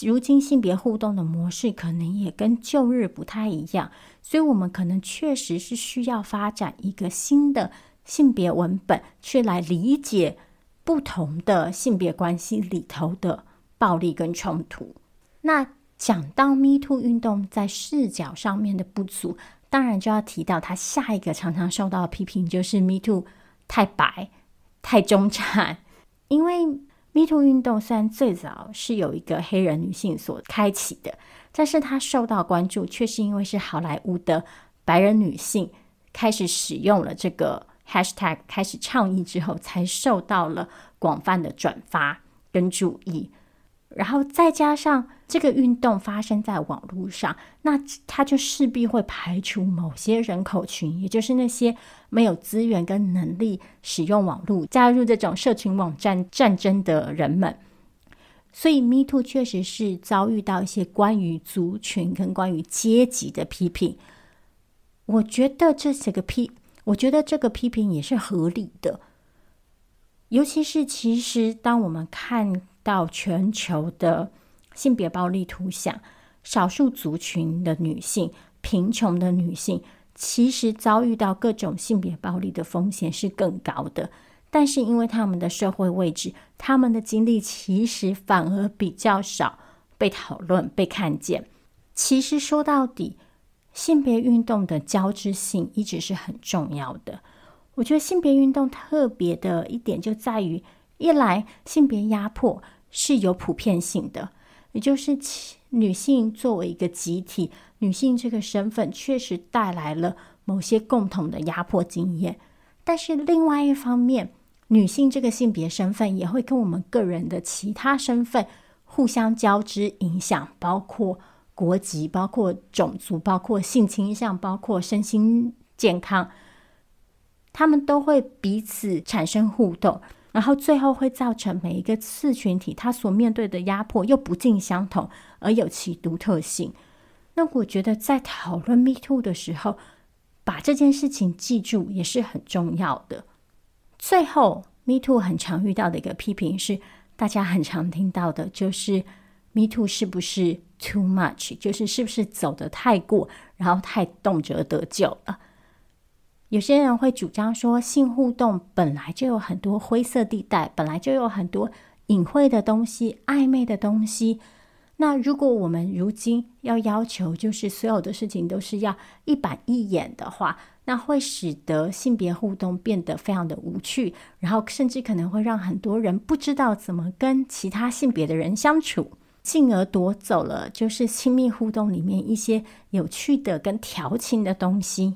如今，性别互动的模式可能也跟旧日不太一样，所以我们可能确实是需要发展一个新的性别文本，去来理解不同的性别关系里头的暴力跟冲突。那讲到 Me Too 运动在视角上面的不足，当然就要提到它下一个常常受到的批评，就是 Me Too 太白。太中产，因为 Me Too 运动虽然最早是有一个黑人女性所开启的，但是它受到关注，却是因为是好莱坞的白人女性开始使用了这个 hashtag，开始倡议之后，才受到了广泛的转发跟注意。然后再加上这个运动发生在网络上，那它就势必会排除某些人口群，也就是那些没有资源跟能力使用网络、加入这种社群网站战争的人们。所以，Me Too 确实是遭遇到一些关于族群跟关于阶级的批评。我觉得这些个批，我觉得这个批评也是合理的。尤其是，其实当我们看。到全球的性别暴力图像，少数族群的女性、贫穷的女性，其实遭遇到各种性别暴力的风险是更高的。但是因为他们的社会位置，他们的经历其实反而比较少被讨论、被看见。其实说到底，性别运动的交织性一直是很重要的。我觉得性别运动特别的一点就在于，一来性别压迫。是有普遍性的，也就是女性作为一个集体，女性这个身份确实带来了某些共同的压迫经验。但是另外一方面，女性这个性别身份也会跟我们个人的其他身份互相交织影响，包括国籍、包括种族、包括性倾向、包括身心健康。他们都会彼此产生互动，然后最后会造成每一个次群体他所面对的压迫又不尽相同，而有其独特性。那我觉得在讨论 Me Too 的时候，把这件事情记住也是很重要的。最后，Me Too 很常遇到的一个批评是，大家很常听到的，就是 Me Too 是不是 too much，就是是不是走得太过，然后太动辄得咎了。有些人会主张说，性互动本来就有很多灰色地带，本来就有很多隐晦的东西、暧昧的东西。那如果我们如今要要求，就是所有的事情都是要一板一眼的话，那会使得性别互动变得非常的无趣，然后甚至可能会让很多人不知道怎么跟其他性别的人相处，进而夺走了就是亲密互动里面一些有趣的跟调情的东西。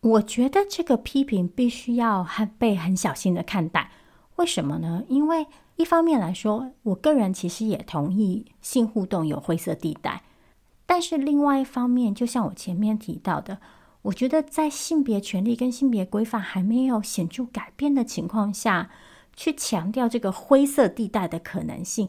我觉得这个批评必须要很被很小心的看待。为什么呢？因为一方面来说，我个人其实也同意性互动有灰色地带，但是另外一方面，就像我前面提到的，我觉得在性别权利跟性别规范还没有显著改变的情况下，去强调这个灰色地带的可能性，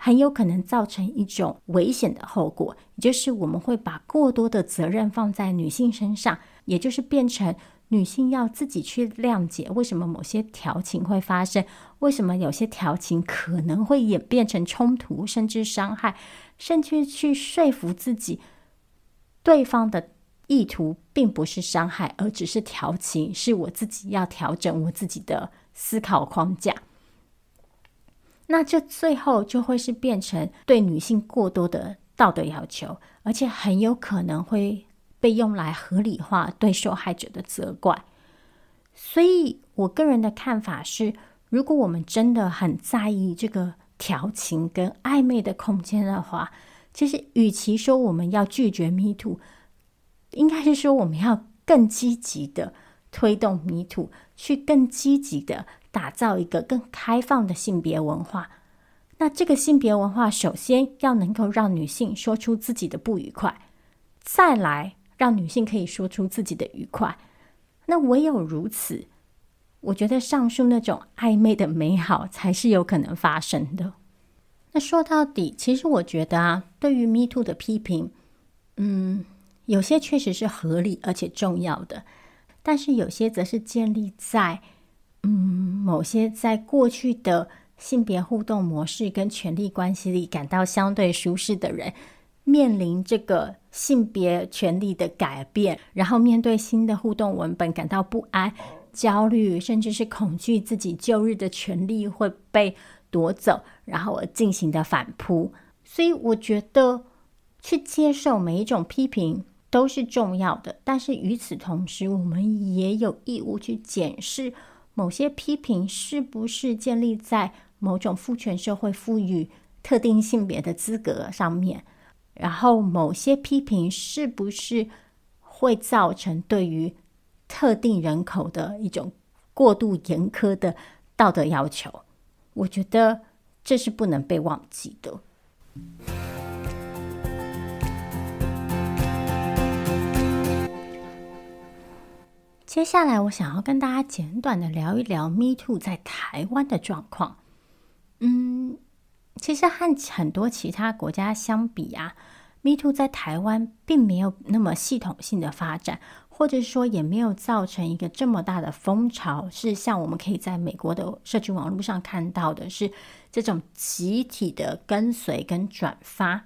很有可能造成一种危险的后果，也就是我们会把过多的责任放在女性身上，也就是变成。女性要自己去谅解为什么某些调情会发生，为什么有些调情可能会演变成冲突，甚至伤害，甚至去说服自己，对方的意图并不是伤害，而只是调情，是我自己要调整我自己的思考框架。那这最后就会是变成对女性过多的道德要求，而且很有可能会。被用来合理化对受害者的责怪，所以我个人的看法是，如果我们真的很在意这个调情跟暧昧的空间的话，其实与其说我们要拒绝 Me Too，应该是说我们要更积极的推动 Me Too，去更积极的打造一个更开放的性别文化。那这个性别文化首先要能够让女性说出自己的不愉快，再来。让女性可以说出自己的愉快，那唯有如此，我觉得上述那种暧昧的美好才是有可能发生的。那说到底，其实我觉得啊，对于 Me Too 的批评，嗯，有些确实是合理而且重要的，但是有些则是建立在嗯某些在过去的性别互动模式跟权力关系里感到相对舒适的人。面临这个性别权利的改变，然后面对新的互动文本感到不安、焦虑，甚至是恐惧自己旧日的权利会被夺走，然后而进行的反扑。所以，我觉得去接受每一种批评都是重要的，但是与此同时，我们也有义务去检视某些批评是不是建立在某种父权社会赋予特定性别的资格上面。然后，某些批评是不是会造成对于特定人口的一种过度严苛的道德要求？我觉得这是不能被忘记的。接下来，我想要跟大家简短的聊一聊 Me Too 在台湾的状况。嗯。其实和很多其他国家相比啊，Me Too 在台湾并没有那么系统性的发展，或者说也没有造成一个这么大的风潮，是像我们可以在美国的社群网络上看到的，是这种集体的跟随跟转发。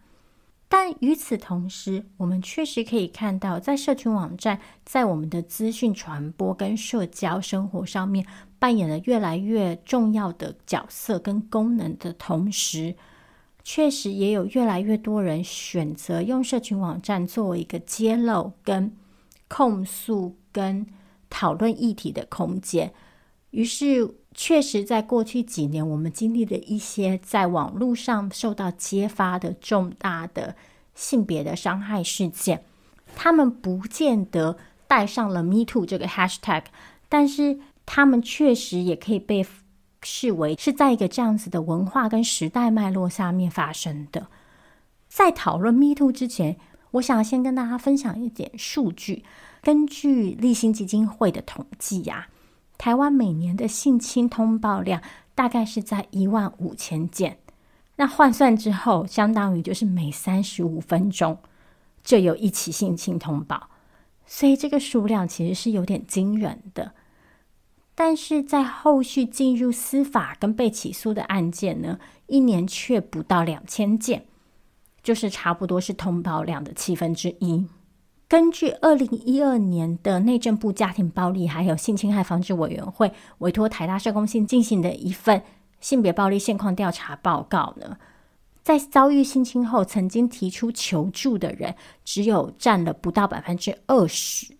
但与此同时，我们确实可以看到，在社群网站，在我们的资讯传播跟社交生活上面，扮演了越来越重要的角色跟功能的同时，确实也有越来越多人选择用社群网站作为一个揭露、跟控诉、跟讨论议题的空间。于是，确实在过去几年，我们经历了一些在网络上受到揭发的重大的性别的伤害事件，他们不见得带上了 “Me Too” 这个 hashtag，但是。他们确实也可以被视为是在一个这样子的文化跟时代脉络下面发生的。在讨论 Me Too 之前，我想先跟大家分享一点数据。根据立新基金会的统计呀、啊，台湾每年的性侵通报量大概是在一万五千件。那换算之后，相当于就是每三十五分钟就有一起性侵通报，所以这个数量其实是有点惊人的。但是在后续进入司法跟被起诉的案件呢，一年却不到两千件，就是差不多是通报量的七分之一。根据二零一二年的内政部家庭暴力还有性侵害防治委员会委托台大社工系进行的一份性别暴力现况调查报告呢，在遭遇性侵后曾经提出求助的人，只有占了不到百分之二十。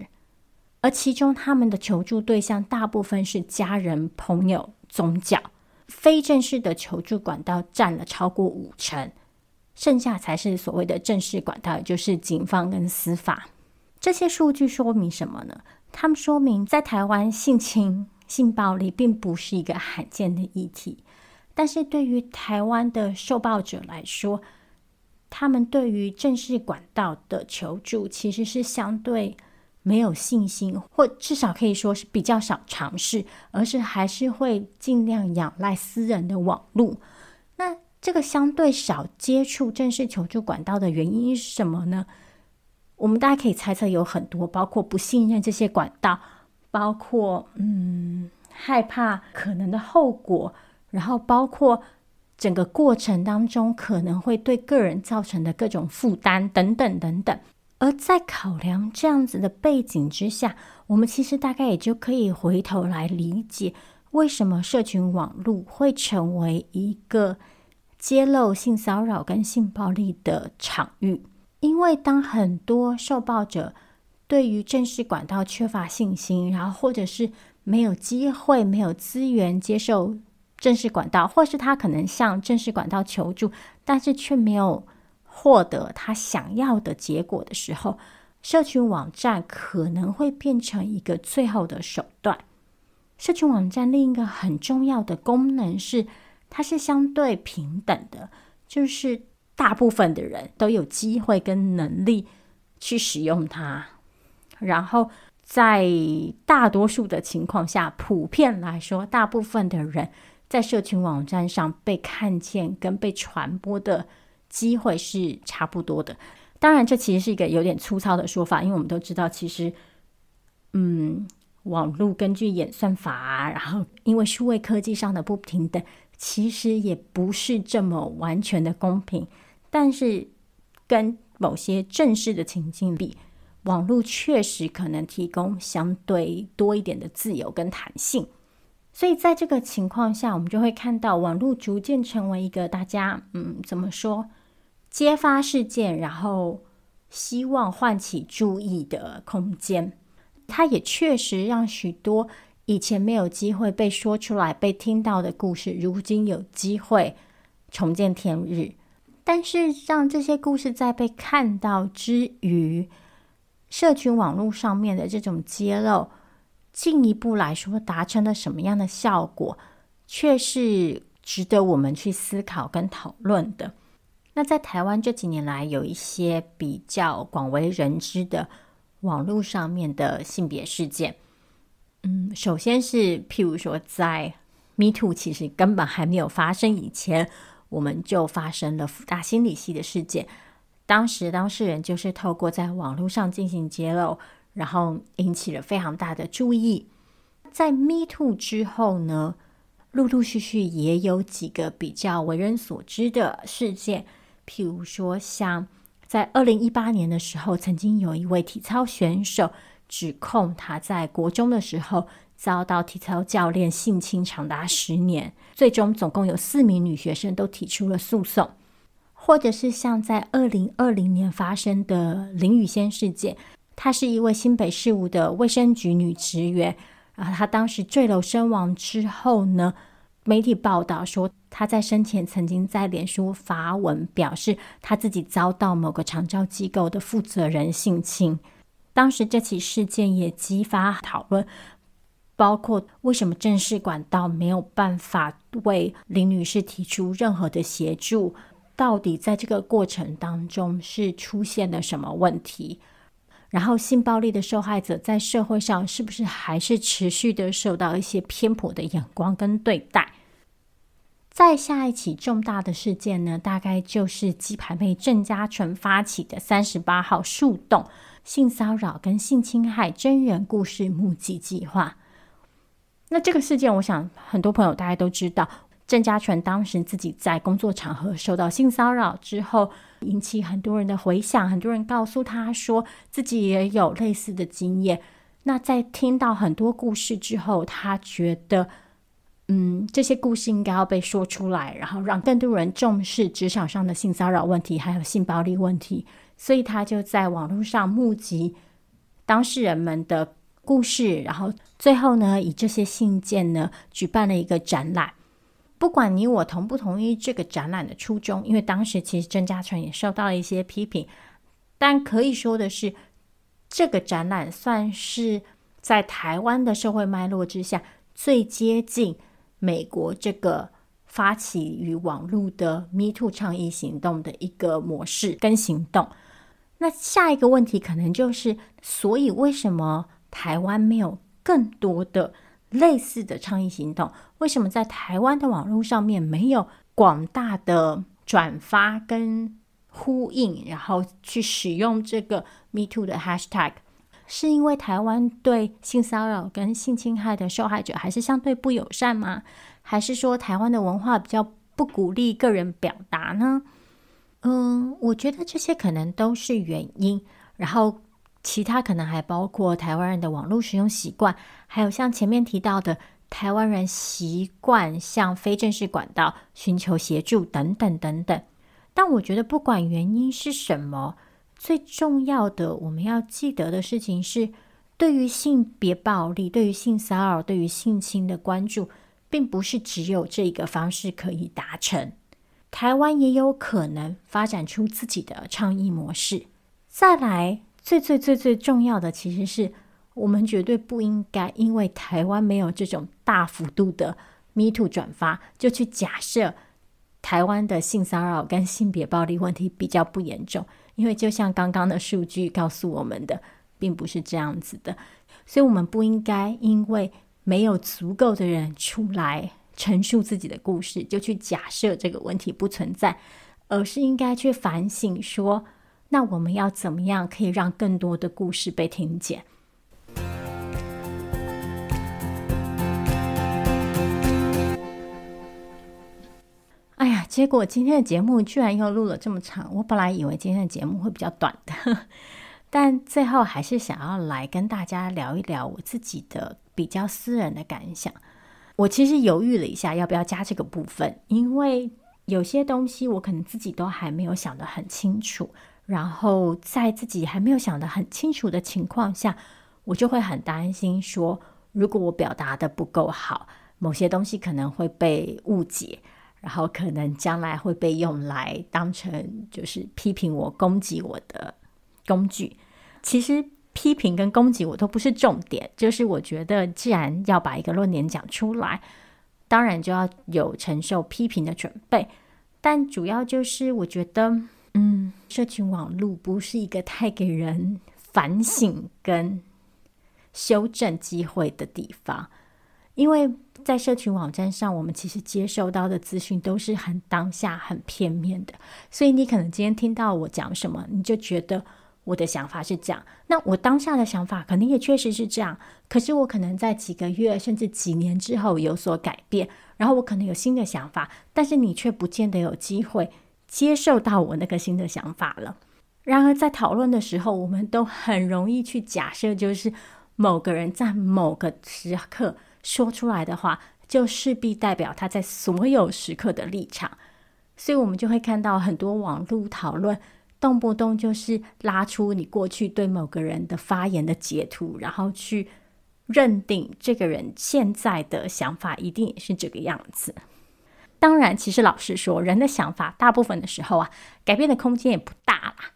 而其中，他们的求助对象大部分是家人、朋友、宗教，非正式的求助管道占了超过五成，剩下才是所谓的正式管道，就是警方跟司法。这些数据说明什么呢？他们说明，在台湾性侵、性暴力并不是一个罕见的议题，但是对于台湾的受暴者来说，他们对于正式管道的求助其实是相对。没有信心，或至少可以说是比较少尝试，而是还是会尽量仰赖私人的网络。那这个相对少接触正式求助管道的原因是什么呢？我们大家可以猜测有很多，包括不信任这些管道，包括嗯害怕可能的后果，然后包括整个过程当中可能会对个人造成的各种负担等等等等。而在考量这样子的背景之下，我们其实大概也就可以回头来理解，为什么社群网络会成为一个揭露性骚扰跟性暴力的场域。因为当很多受暴者对于正式管道缺乏信心，然后或者是没有机会、没有资源接受正式管道，或是他可能向正式管道求助，但是却没有。获得他想要的结果的时候，社群网站可能会变成一个最后的手段。社群网站另一个很重要的功能是，它是相对平等的，就是大部分的人都有机会跟能力去使用它。然后，在大多数的情况下，普遍来说，大部分的人在社群网站上被看见跟被传播的。机会是差不多的，当然，这其实是一个有点粗糙的说法，因为我们都知道，其实，嗯，网络根据演算法，然后因为数位科技上的不平等，其实也不是这么完全的公平。但是，跟某些正式的情境比，网络确实可能提供相对多一点的自由跟弹性。所以，在这个情况下，我们就会看到网络逐渐成为一个大家，嗯，怎么说？揭发事件，然后希望唤起注意的空间，它也确实让许多以前没有机会被说出来、被听到的故事，如今有机会重见天日。但是，让这些故事在被看到之余，社群网络上面的这种揭露，进一步来说达成了什么样的效果，却是值得我们去思考跟讨论的。那在台湾这几年来，有一些比较广为人知的网络上面的性别事件。嗯，首先是譬如说，在 Me Too 其实根本还没有发生以前，我们就发生了辅大心理系的事件。当时当事人就是透过在网络上进行揭露，然后引起了非常大的注意。在 Me Too 之后呢，陆陆续续也有几个比较为人所知的事件。譬如说，像在二零一八年的时候，曾经有一位体操选手指控他在国中的时候遭到体操教练性侵长达十年，最终总共有四名女学生都提出了诉讼。或者是像在二零二零年发生的林雨仙事件，她是一位新北市务的卫生局女职员，然后她当时坠楼身亡之后呢，媒体报道说，她在生前曾经在脸书发文表示，她自己遭到某个长照机构的负责人性侵。当时这起事件也激发讨论，包括为什么正式管道没有办法为林女士提出任何的协助，到底在这个过程当中是出现了什么问题，然后性暴力的受害者在社会上是不是还是持续的受到一些偏颇的眼光跟对待？再下一起重大的事件呢，大概就是鸡排妹郑家纯发起的三十八号树洞性骚扰跟性侵害真人故事目击计划。那这个事件，我想很多朋友大家都知道，郑家纯当时自己在工作场合受到性骚扰之后，引起很多人的回响，很多人告诉他说自己也有类似的经验。那在听到很多故事之后，他觉得。嗯，这些故事应该要被说出来，然后让更多人重视职场上的性骚扰问题，还有性暴力问题。所以他就在网络上募集当事人们的故事，然后最后呢，以这些信件呢，举办了一个展览。不管你我同不同意这个展览的初衷，因为当时其实郑家纯也受到了一些批评，但可以说的是，这个展览算是在台湾的社会脉络之下最接近。美国这个发起于网络的 Me Too 倡议行动的一个模式跟行动，那下一个问题可能就是，所以为什么台湾没有更多的类似的倡议行动？为什么在台湾的网络上面没有广大的转发跟呼应，然后去使用这个 Me Too 的 Hashtag？是因为台湾对性骚扰跟性侵害的受害者还是相对不友善吗？还是说台湾的文化比较不鼓励个人表达呢？嗯，我觉得这些可能都是原因。然后其他可能还包括台湾人的网络使用习惯，还有像前面提到的台湾人习惯向非正式管道寻求协助等等等等。但我觉得不管原因是什么。最重要的，我们要记得的事情是，对于性别暴力、对于性骚扰、对于性侵的关注，并不是只有这一个方式可以达成。台湾也有可能发展出自己的倡议模式。再来，最最最最重要的，其实是我们绝对不应该因为台湾没有这种大幅度的 Me Too 转发，就去假设台湾的性骚扰跟性别暴力问题比较不严重。因为就像刚刚的数据告诉我们的，并不是这样子的，所以我们不应该因为没有足够的人出来陈述自己的故事，就去假设这个问题不存在，而是应该去反省说，那我们要怎么样可以让更多的故事被听见？哎呀，结果今天的节目居然又录了这么长。我本来以为今天的节目会比较短的，但最后还是想要来跟大家聊一聊我自己的比较私人的感想。我其实犹豫了一下，要不要加这个部分，因为有些东西我可能自己都还没有想得很清楚。然后在自己还没有想得很清楚的情况下，我就会很担心说，如果我表达得不够好，某些东西可能会被误解。然后可能将来会被用来当成就是批评我、攻击我的工具。其实批评跟攻击我都不是重点，就是我觉得既然要把一个论点讲出来，当然就要有承受批评的准备。但主要就是我觉得，嗯，社群网络不是一个太给人反省跟修正机会的地方，因为。在社群网站上，我们其实接受到的资讯都是很当下、很片面的，所以你可能今天听到我讲什么，你就觉得我的想法是这样。那我当下的想法肯定也确实是这样，可是我可能在几个月甚至几年之后有所改变，然后我可能有新的想法，但是你却不见得有机会接受到我那个新的想法了。然而在讨论的时候，我们都很容易去假设，就是某个人在某个时刻。说出来的话，就势必代表他在所有时刻的立场，所以我们就会看到很多网络讨论，动不动就是拉出你过去对某个人的发言的截图，然后去认定这个人现在的想法一定也是这个样子。当然，其实老实说，人的想法大部分的时候啊，改变的空间也不大啦。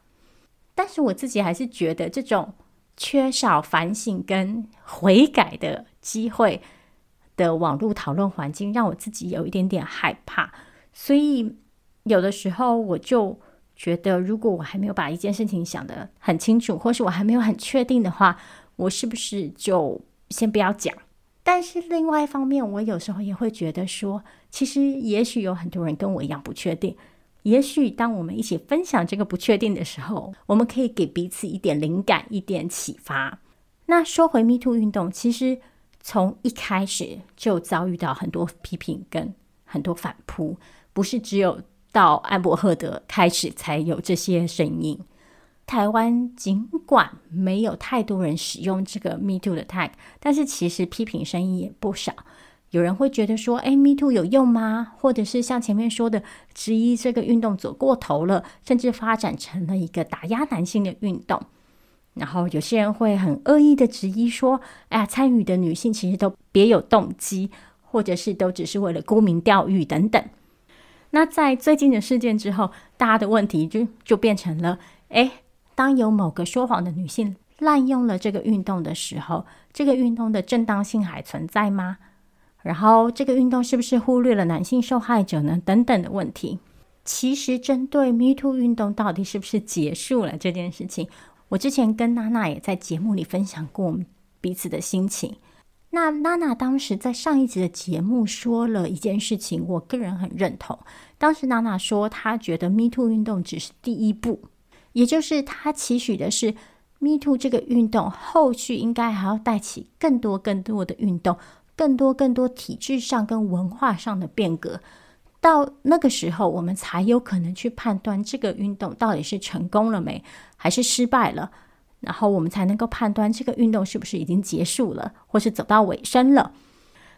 但是我自己还是觉得，这种缺少反省跟悔改的机会。的网络讨论环境让我自己有一点点害怕，所以有的时候我就觉得，如果我还没有把一件事情想得很清楚，或是我还没有很确定的话，我是不是就先不要讲？但是另外一方面，我有时候也会觉得说，其实也许有很多人跟我一样不确定。也许当我们一起分享这个不确定的时候，我们可以给彼此一点灵感、一点启发。那说回 Me Too 运动，其实从一开始就遭遇到很多批评跟很多反扑，不是只有到安伯赫德开始才有这些声音。台湾尽管没有太多人使用这个 Me Too 的 tag，但是其实批评声音也不少。有人会觉得说：“哎，Me Too 有用吗？”或者是像前面说的，质疑这个运动走过头了，甚至发展成了一个打压男性的运动。然后有些人会很恶意的质疑说：“哎呀，参与的女性其实都别有动机，或者是都只是为了沽名钓誉等等。”那在最近的事件之后，大家的问题就就变成了：哎。当有某个说谎的女性滥用了这个运动的时候，这个运动的正当性还存在吗？然后，这个运动是不是忽略了男性受害者呢？等等的问题。其实，针对 Me Too 运动到底是不是结束了这件事情，我之前跟娜娜也在节目里分享过我们彼此的心情。那娜娜当时在上一集的节目说了一件事情，我个人很认同。当时娜娜说，她觉得 Me Too 运动只是第一步。也就是她期许的是，Me Too 这个运动后续应该还要带起更多更多的运动，更多更多体制上跟文化上的变革。到那个时候，我们才有可能去判断这个运动到底是成功了没，还是失败了。然后我们才能够判断这个运动是不是已经结束了，或是走到尾声了。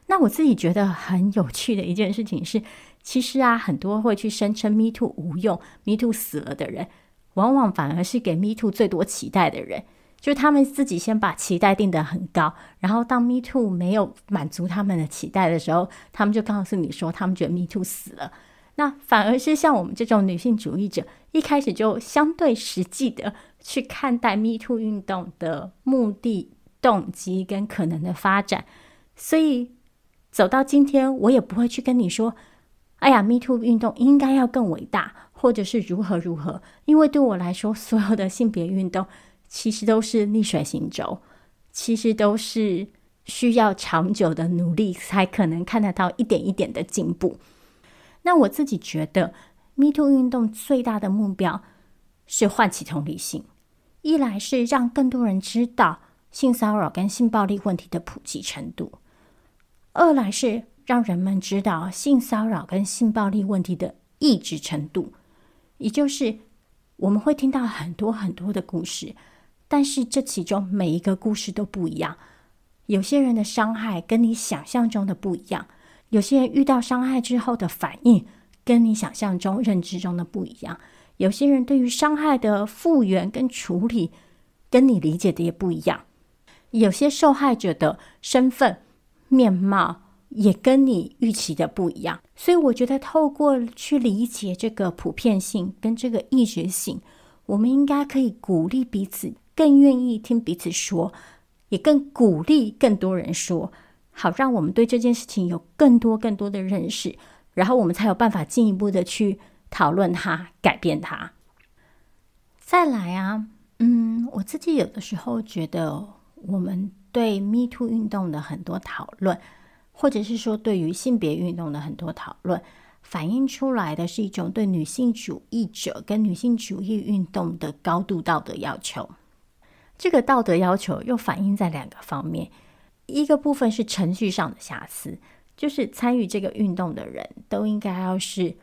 那我自己觉得很有趣的一件事情是，其实啊，很多会去声称 Me Too 无用，Me Too 死了的人。往往反而是给 Me Too 最多期待的人，就是他们自己先把期待定得很高，然后当 Me Too 没有满足他们的期待的时候，他们就告诉你说他们觉得 Me Too 死了。那反而是像我们这种女性主义者，一开始就相对实际的去看待 Me Too 运动的目的、动机跟可能的发展，所以走到今天，我也不会去跟你说，哎呀，Me Too 运动应该要更伟大。或者是如何如何，因为对我来说，所有的性别运动其实都是逆水行舟，其实都是需要长久的努力才可能看得到一点一点的进步。那我自己觉得，Me Too 运动最大的目标是唤起同理心，一来是让更多人知道性骚扰跟性暴力问题的普及程度，二来是让人们知道性骚扰跟性暴力问题的抑制程度。也就是我们会听到很多很多的故事，但是这其中每一个故事都不一样。有些人的伤害跟你想象中的不一样，有些人遇到伤害之后的反应跟你想象中、认知中的不一样。有些人对于伤害的复原跟处理跟你理解的也不一样。有些受害者的身份面貌。也跟你预期的不一样，所以我觉得透过去理解这个普遍性跟这个意识性，我们应该可以鼓励彼此，更愿意听彼此说，也更鼓励更多人说，好让我们对这件事情有更多更多的认识，然后我们才有办法进一步的去讨论它，改变它。再来啊，嗯，我自己有的时候觉得，我们对 Me Too 运动的很多讨论。或者是说，对于性别运动的很多讨论，反映出来的是一种对女性主义者跟女性主义运动的高度道德要求。这个道德要求又反映在两个方面，一个部分是程序上的瑕疵，就是参与这个运动的人都应该要是。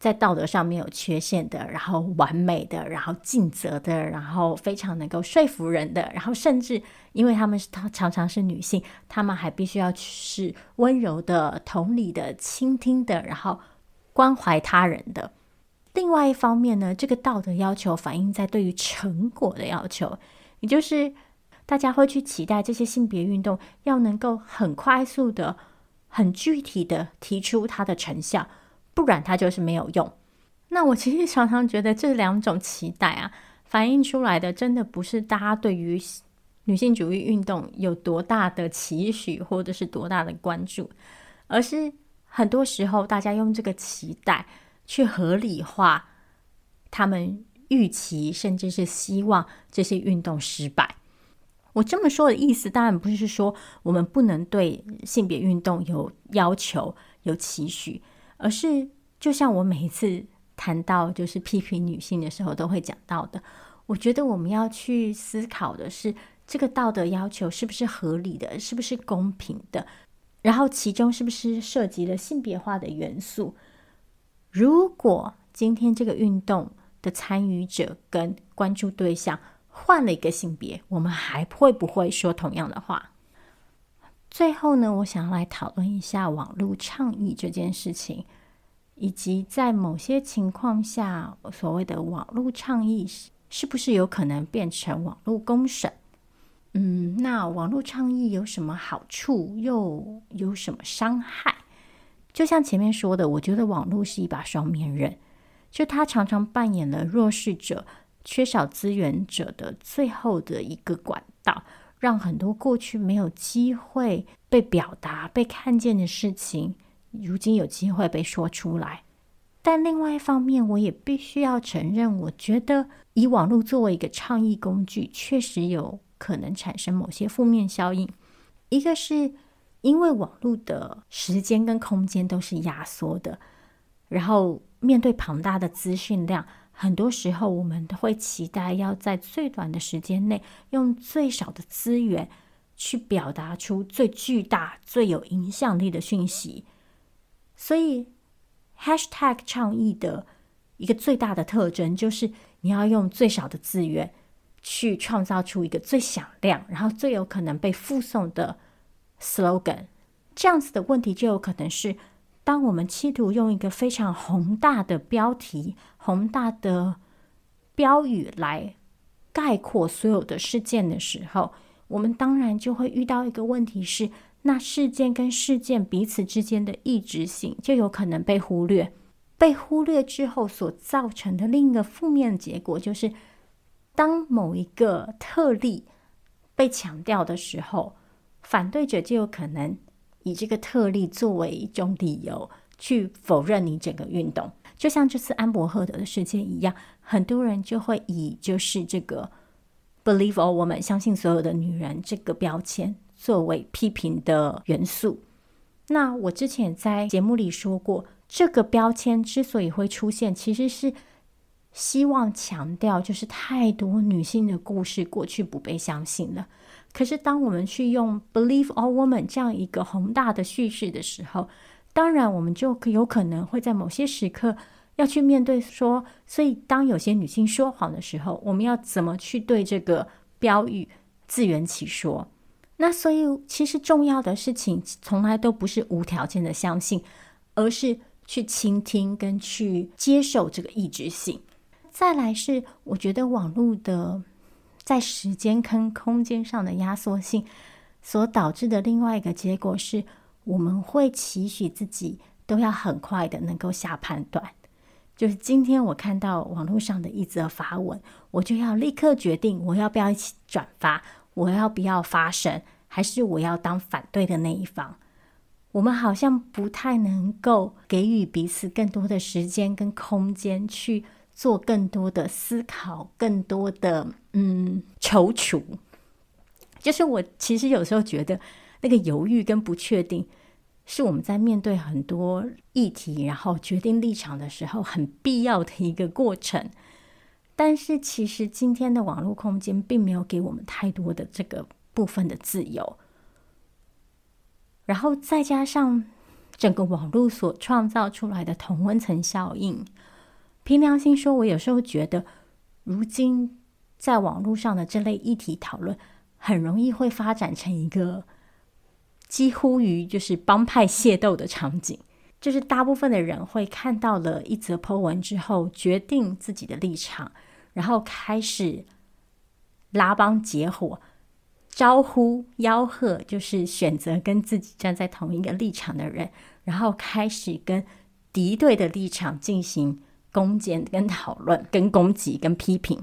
在道德上面有缺陷的，然后完美的，然后尽责的，然后非常能够说服人的，然后甚至因为他们是常常是女性，他们还必须要是温柔的、同理的、倾听的，然后关怀他人的。另外一方面呢，这个道德要求反映在对于成果的要求，也就是大家会去期待这些性别运动要能够很快速的、很具体的提出它的成效。不然它就是没有用。那我其实常常觉得这两种期待啊，反映出来的真的不是大家对于女性主义运动有多大的期许，或者是多大的关注，而是很多时候大家用这个期待去合理化他们预期甚至是希望这些运动失败。我这么说的意思，当然不是说我们不能对性别运动有要求、有期许，而是就像我每一次谈到就是批评女性的时候，都会讲到的。我觉得我们要去思考的是，这个道德要求是不是合理的，是不是公平的，然后其中是不是涉及了性别化的元素。如果今天这个运动的参与者跟关注对象，换了一个性别，我们还会不会说同样的话？最后呢，我想要来讨论一下网络倡议这件事情，以及在某些情况下，所谓的网络倡议是不是有可能变成网络公审？嗯，那网络倡议有什么好处，又有什么伤害？就像前面说的，我觉得网络是一把双面刃，就它常常扮演了弱势者。缺少资源者的最后的一个管道，让很多过去没有机会被表达、被看见的事情，如今有机会被说出来。但另外一方面，我也必须要承认，我觉得以网络作为一个倡议工具，确实有可能产生某些负面效应。一个是因为网络的时间跟空间都是压缩的，然后面对庞大的资讯量。很多时候，我们都会期待要在最短的时间内，用最少的资源去表达出最巨大、最有影响力的讯息。所以，hashtag 倡议的一个最大的特征，就是你要用最少的资源去创造出一个最响亮，然后最有可能被附送的 slogan。这样子的问题就有可能是。当我们企图用一个非常宏大的标题、宏大的标语来概括所有的事件的时候，我们当然就会遇到一个问题是：那事件跟事件彼此之间的异质性就有可能被忽略。被忽略之后所造成的另一个负面结果，就是当某一个特例被强调的时候，反对者就有可能。以这个特例作为一种理由去否认你整个运动，就像这次安博赫德的事件一样，很多人就会以就是这个 “believe all women” 相信所有的女人这个标签作为批评的元素。那我之前在节目里说过，这个标签之所以会出现，其实是希望强调，就是太多女性的故事过去不被相信了。可是，当我们去用 “believe all women” 这样一个宏大的叙事的时候，当然我们就有可能会在某些时刻要去面对说，所以当有些女性说谎的时候，我们要怎么去对这个标语自圆其说？那所以，其实重要的事情从来都不是无条件的相信，而是去倾听跟去接受这个异质性。再来是，我觉得网络的。在时间跟空间上的压缩性所导致的另外一个结果是，我们会期许自己都要很快的能够下判断。就是今天我看到网络上的一则发文，我就要立刻决定我要不要一起转发，我要不要发声，还是我要当反对的那一方。我们好像不太能够给予彼此更多的时间跟空间去。做更多的思考，更多的嗯踌躇，就是我其实有时候觉得那个犹豫跟不确定，是我们在面对很多议题，然后决定立场的时候很必要的一个过程。但是其实今天的网络空间并没有给我们太多的这个部分的自由，然后再加上整个网络所创造出来的同温层效应。凭良心说，我有时候觉得，如今在网络上的这类议题讨论，很容易会发展成一个几乎于就是帮派械斗的场景。就是大部分的人会看到了一则 po 文之后，决定自己的立场，然后开始拉帮结伙，招呼吆喝，就是选择跟自己站在同一个立场的人，然后开始跟敌对的立场进行。攻击、跟讨论、跟攻击、跟批评，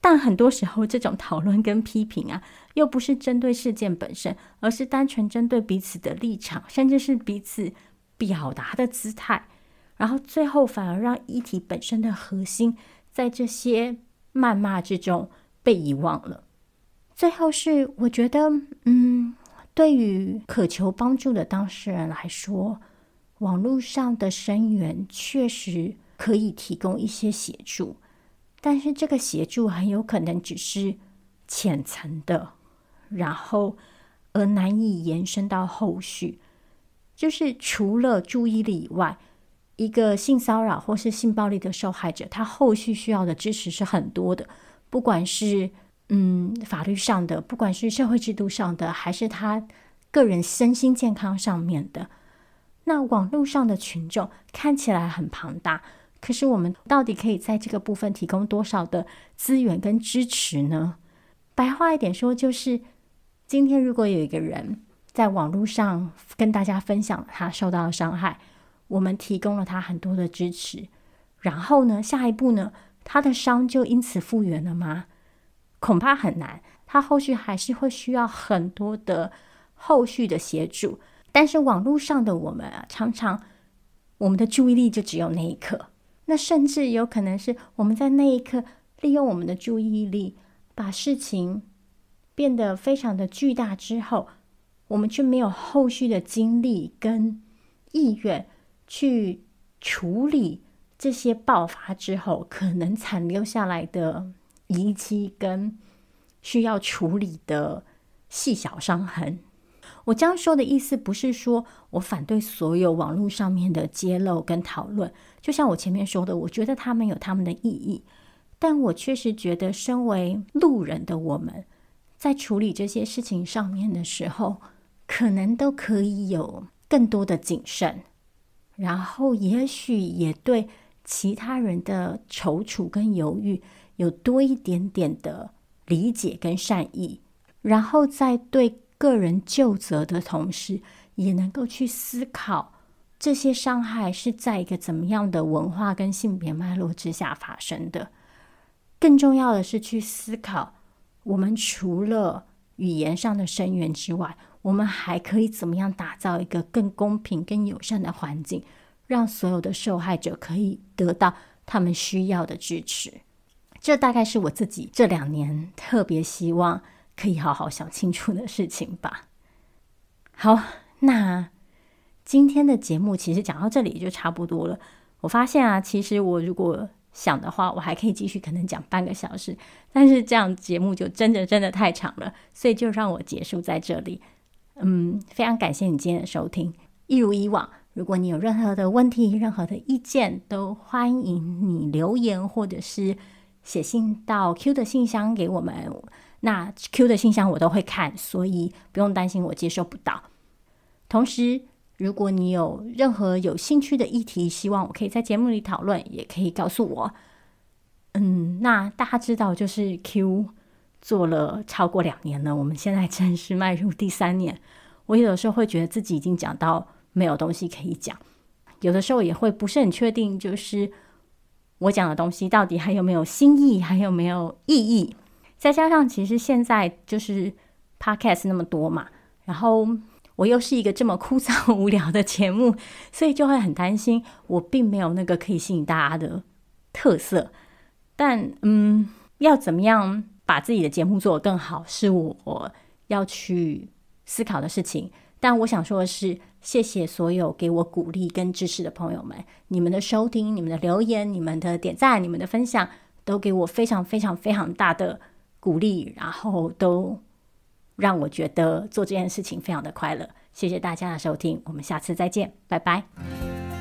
但很多时候这种讨论跟批评啊，又不是针对事件本身，而是单纯针对彼此的立场，甚至是彼此表达的姿态。然后最后反而让议题本身的核心在这些谩骂之中被遗忘了。最后是我觉得，嗯，对于渴求帮助的当事人来说，网络上的声援确实可以提供一些协助，但是这个协助很有可能只是浅层的，然后而难以延伸到后续。就是除了注意力以外，一个性骚扰或是性暴力的受害者，他后续需要的支持是很多的，不管是嗯法律上的，不管是社会制度上的，还是他个人身心健康上面的。那网络上的群众看起来很庞大，可是我们到底可以在这个部分提供多少的资源跟支持呢？白话一点说，就是今天如果有一个人。在网络上跟大家分享他受到的伤害，我们提供了他很多的支持。然后呢，下一步呢，他的伤就因此复原了吗？恐怕很难。他后续还是会需要很多的后续的协助。但是网络上的我们啊，常常我们的注意力就只有那一刻。那甚至有可能是我们在那一刻利用我们的注意力，把事情变得非常的巨大之后。我们却没有后续的精力跟意愿去处理这些爆发之后可能残留下来的遗迹跟需要处理的细小伤痕。我这样说的意思不是说我反对所有网络上面的揭露跟讨论，就像我前面说的，我觉得他们有他们的意义，但我确实觉得，身为路人的我们在处理这些事情上面的时候。可能都可以有更多的谨慎，然后也许也对其他人的踌躇跟犹豫有多一点点的理解跟善意，然后在对个人就责的同时，也能够去思考这些伤害是在一个怎么样的文化跟性别脉络之下发生的。更重要的是去思考，我们除了语言上的声援之外，我们还可以怎么样打造一个更公平、更友善的环境，让所有的受害者可以得到他们需要的支持？这大概是我自己这两年特别希望可以好好想清楚的事情吧。好，那今天的节目其实讲到这里就差不多了。我发现啊，其实我如果想的话，我还可以继续可能讲半个小时，但是这样节目就真的真的太长了，所以就让我结束在这里。嗯，非常感谢你今天的收听。一如以往，如果你有任何的问题、任何的意见，都欢迎你留言或者是写信到 Q 的信箱给我们。那 Q 的信箱我都会看，所以不用担心我接收不到。同时，如果你有任何有兴趣的议题，希望我可以在节目里讨论，也可以告诉我。嗯，那大家知道，就是 Q。做了超过两年了，我们现在正式迈入第三年。我有的时候会觉得自己已经讲到没有东西可以讲，有的时候也会不是很确定，就是我讲的东西到底还有没有新意，还有没有意义。再加上其实现在就是 podcast 那么多嘛，然后我又是一个这么枯燥无聊的节目，所以就会很担心我并没有那个可以吸引大家的特色。但嗯，要怎么样？把自己的节目做得更好，是我要去思考的事情。但我想说的是，谢谢所有给我鼓励跟支持的朋友们，你们的收听、你们的留言、你们的点赞、你们的分享，都给我非常非常非常大的鼓励，然后都让我觉得做这件事情非常的快乐。谢谢大家的收听，我们下次再见，拜拜。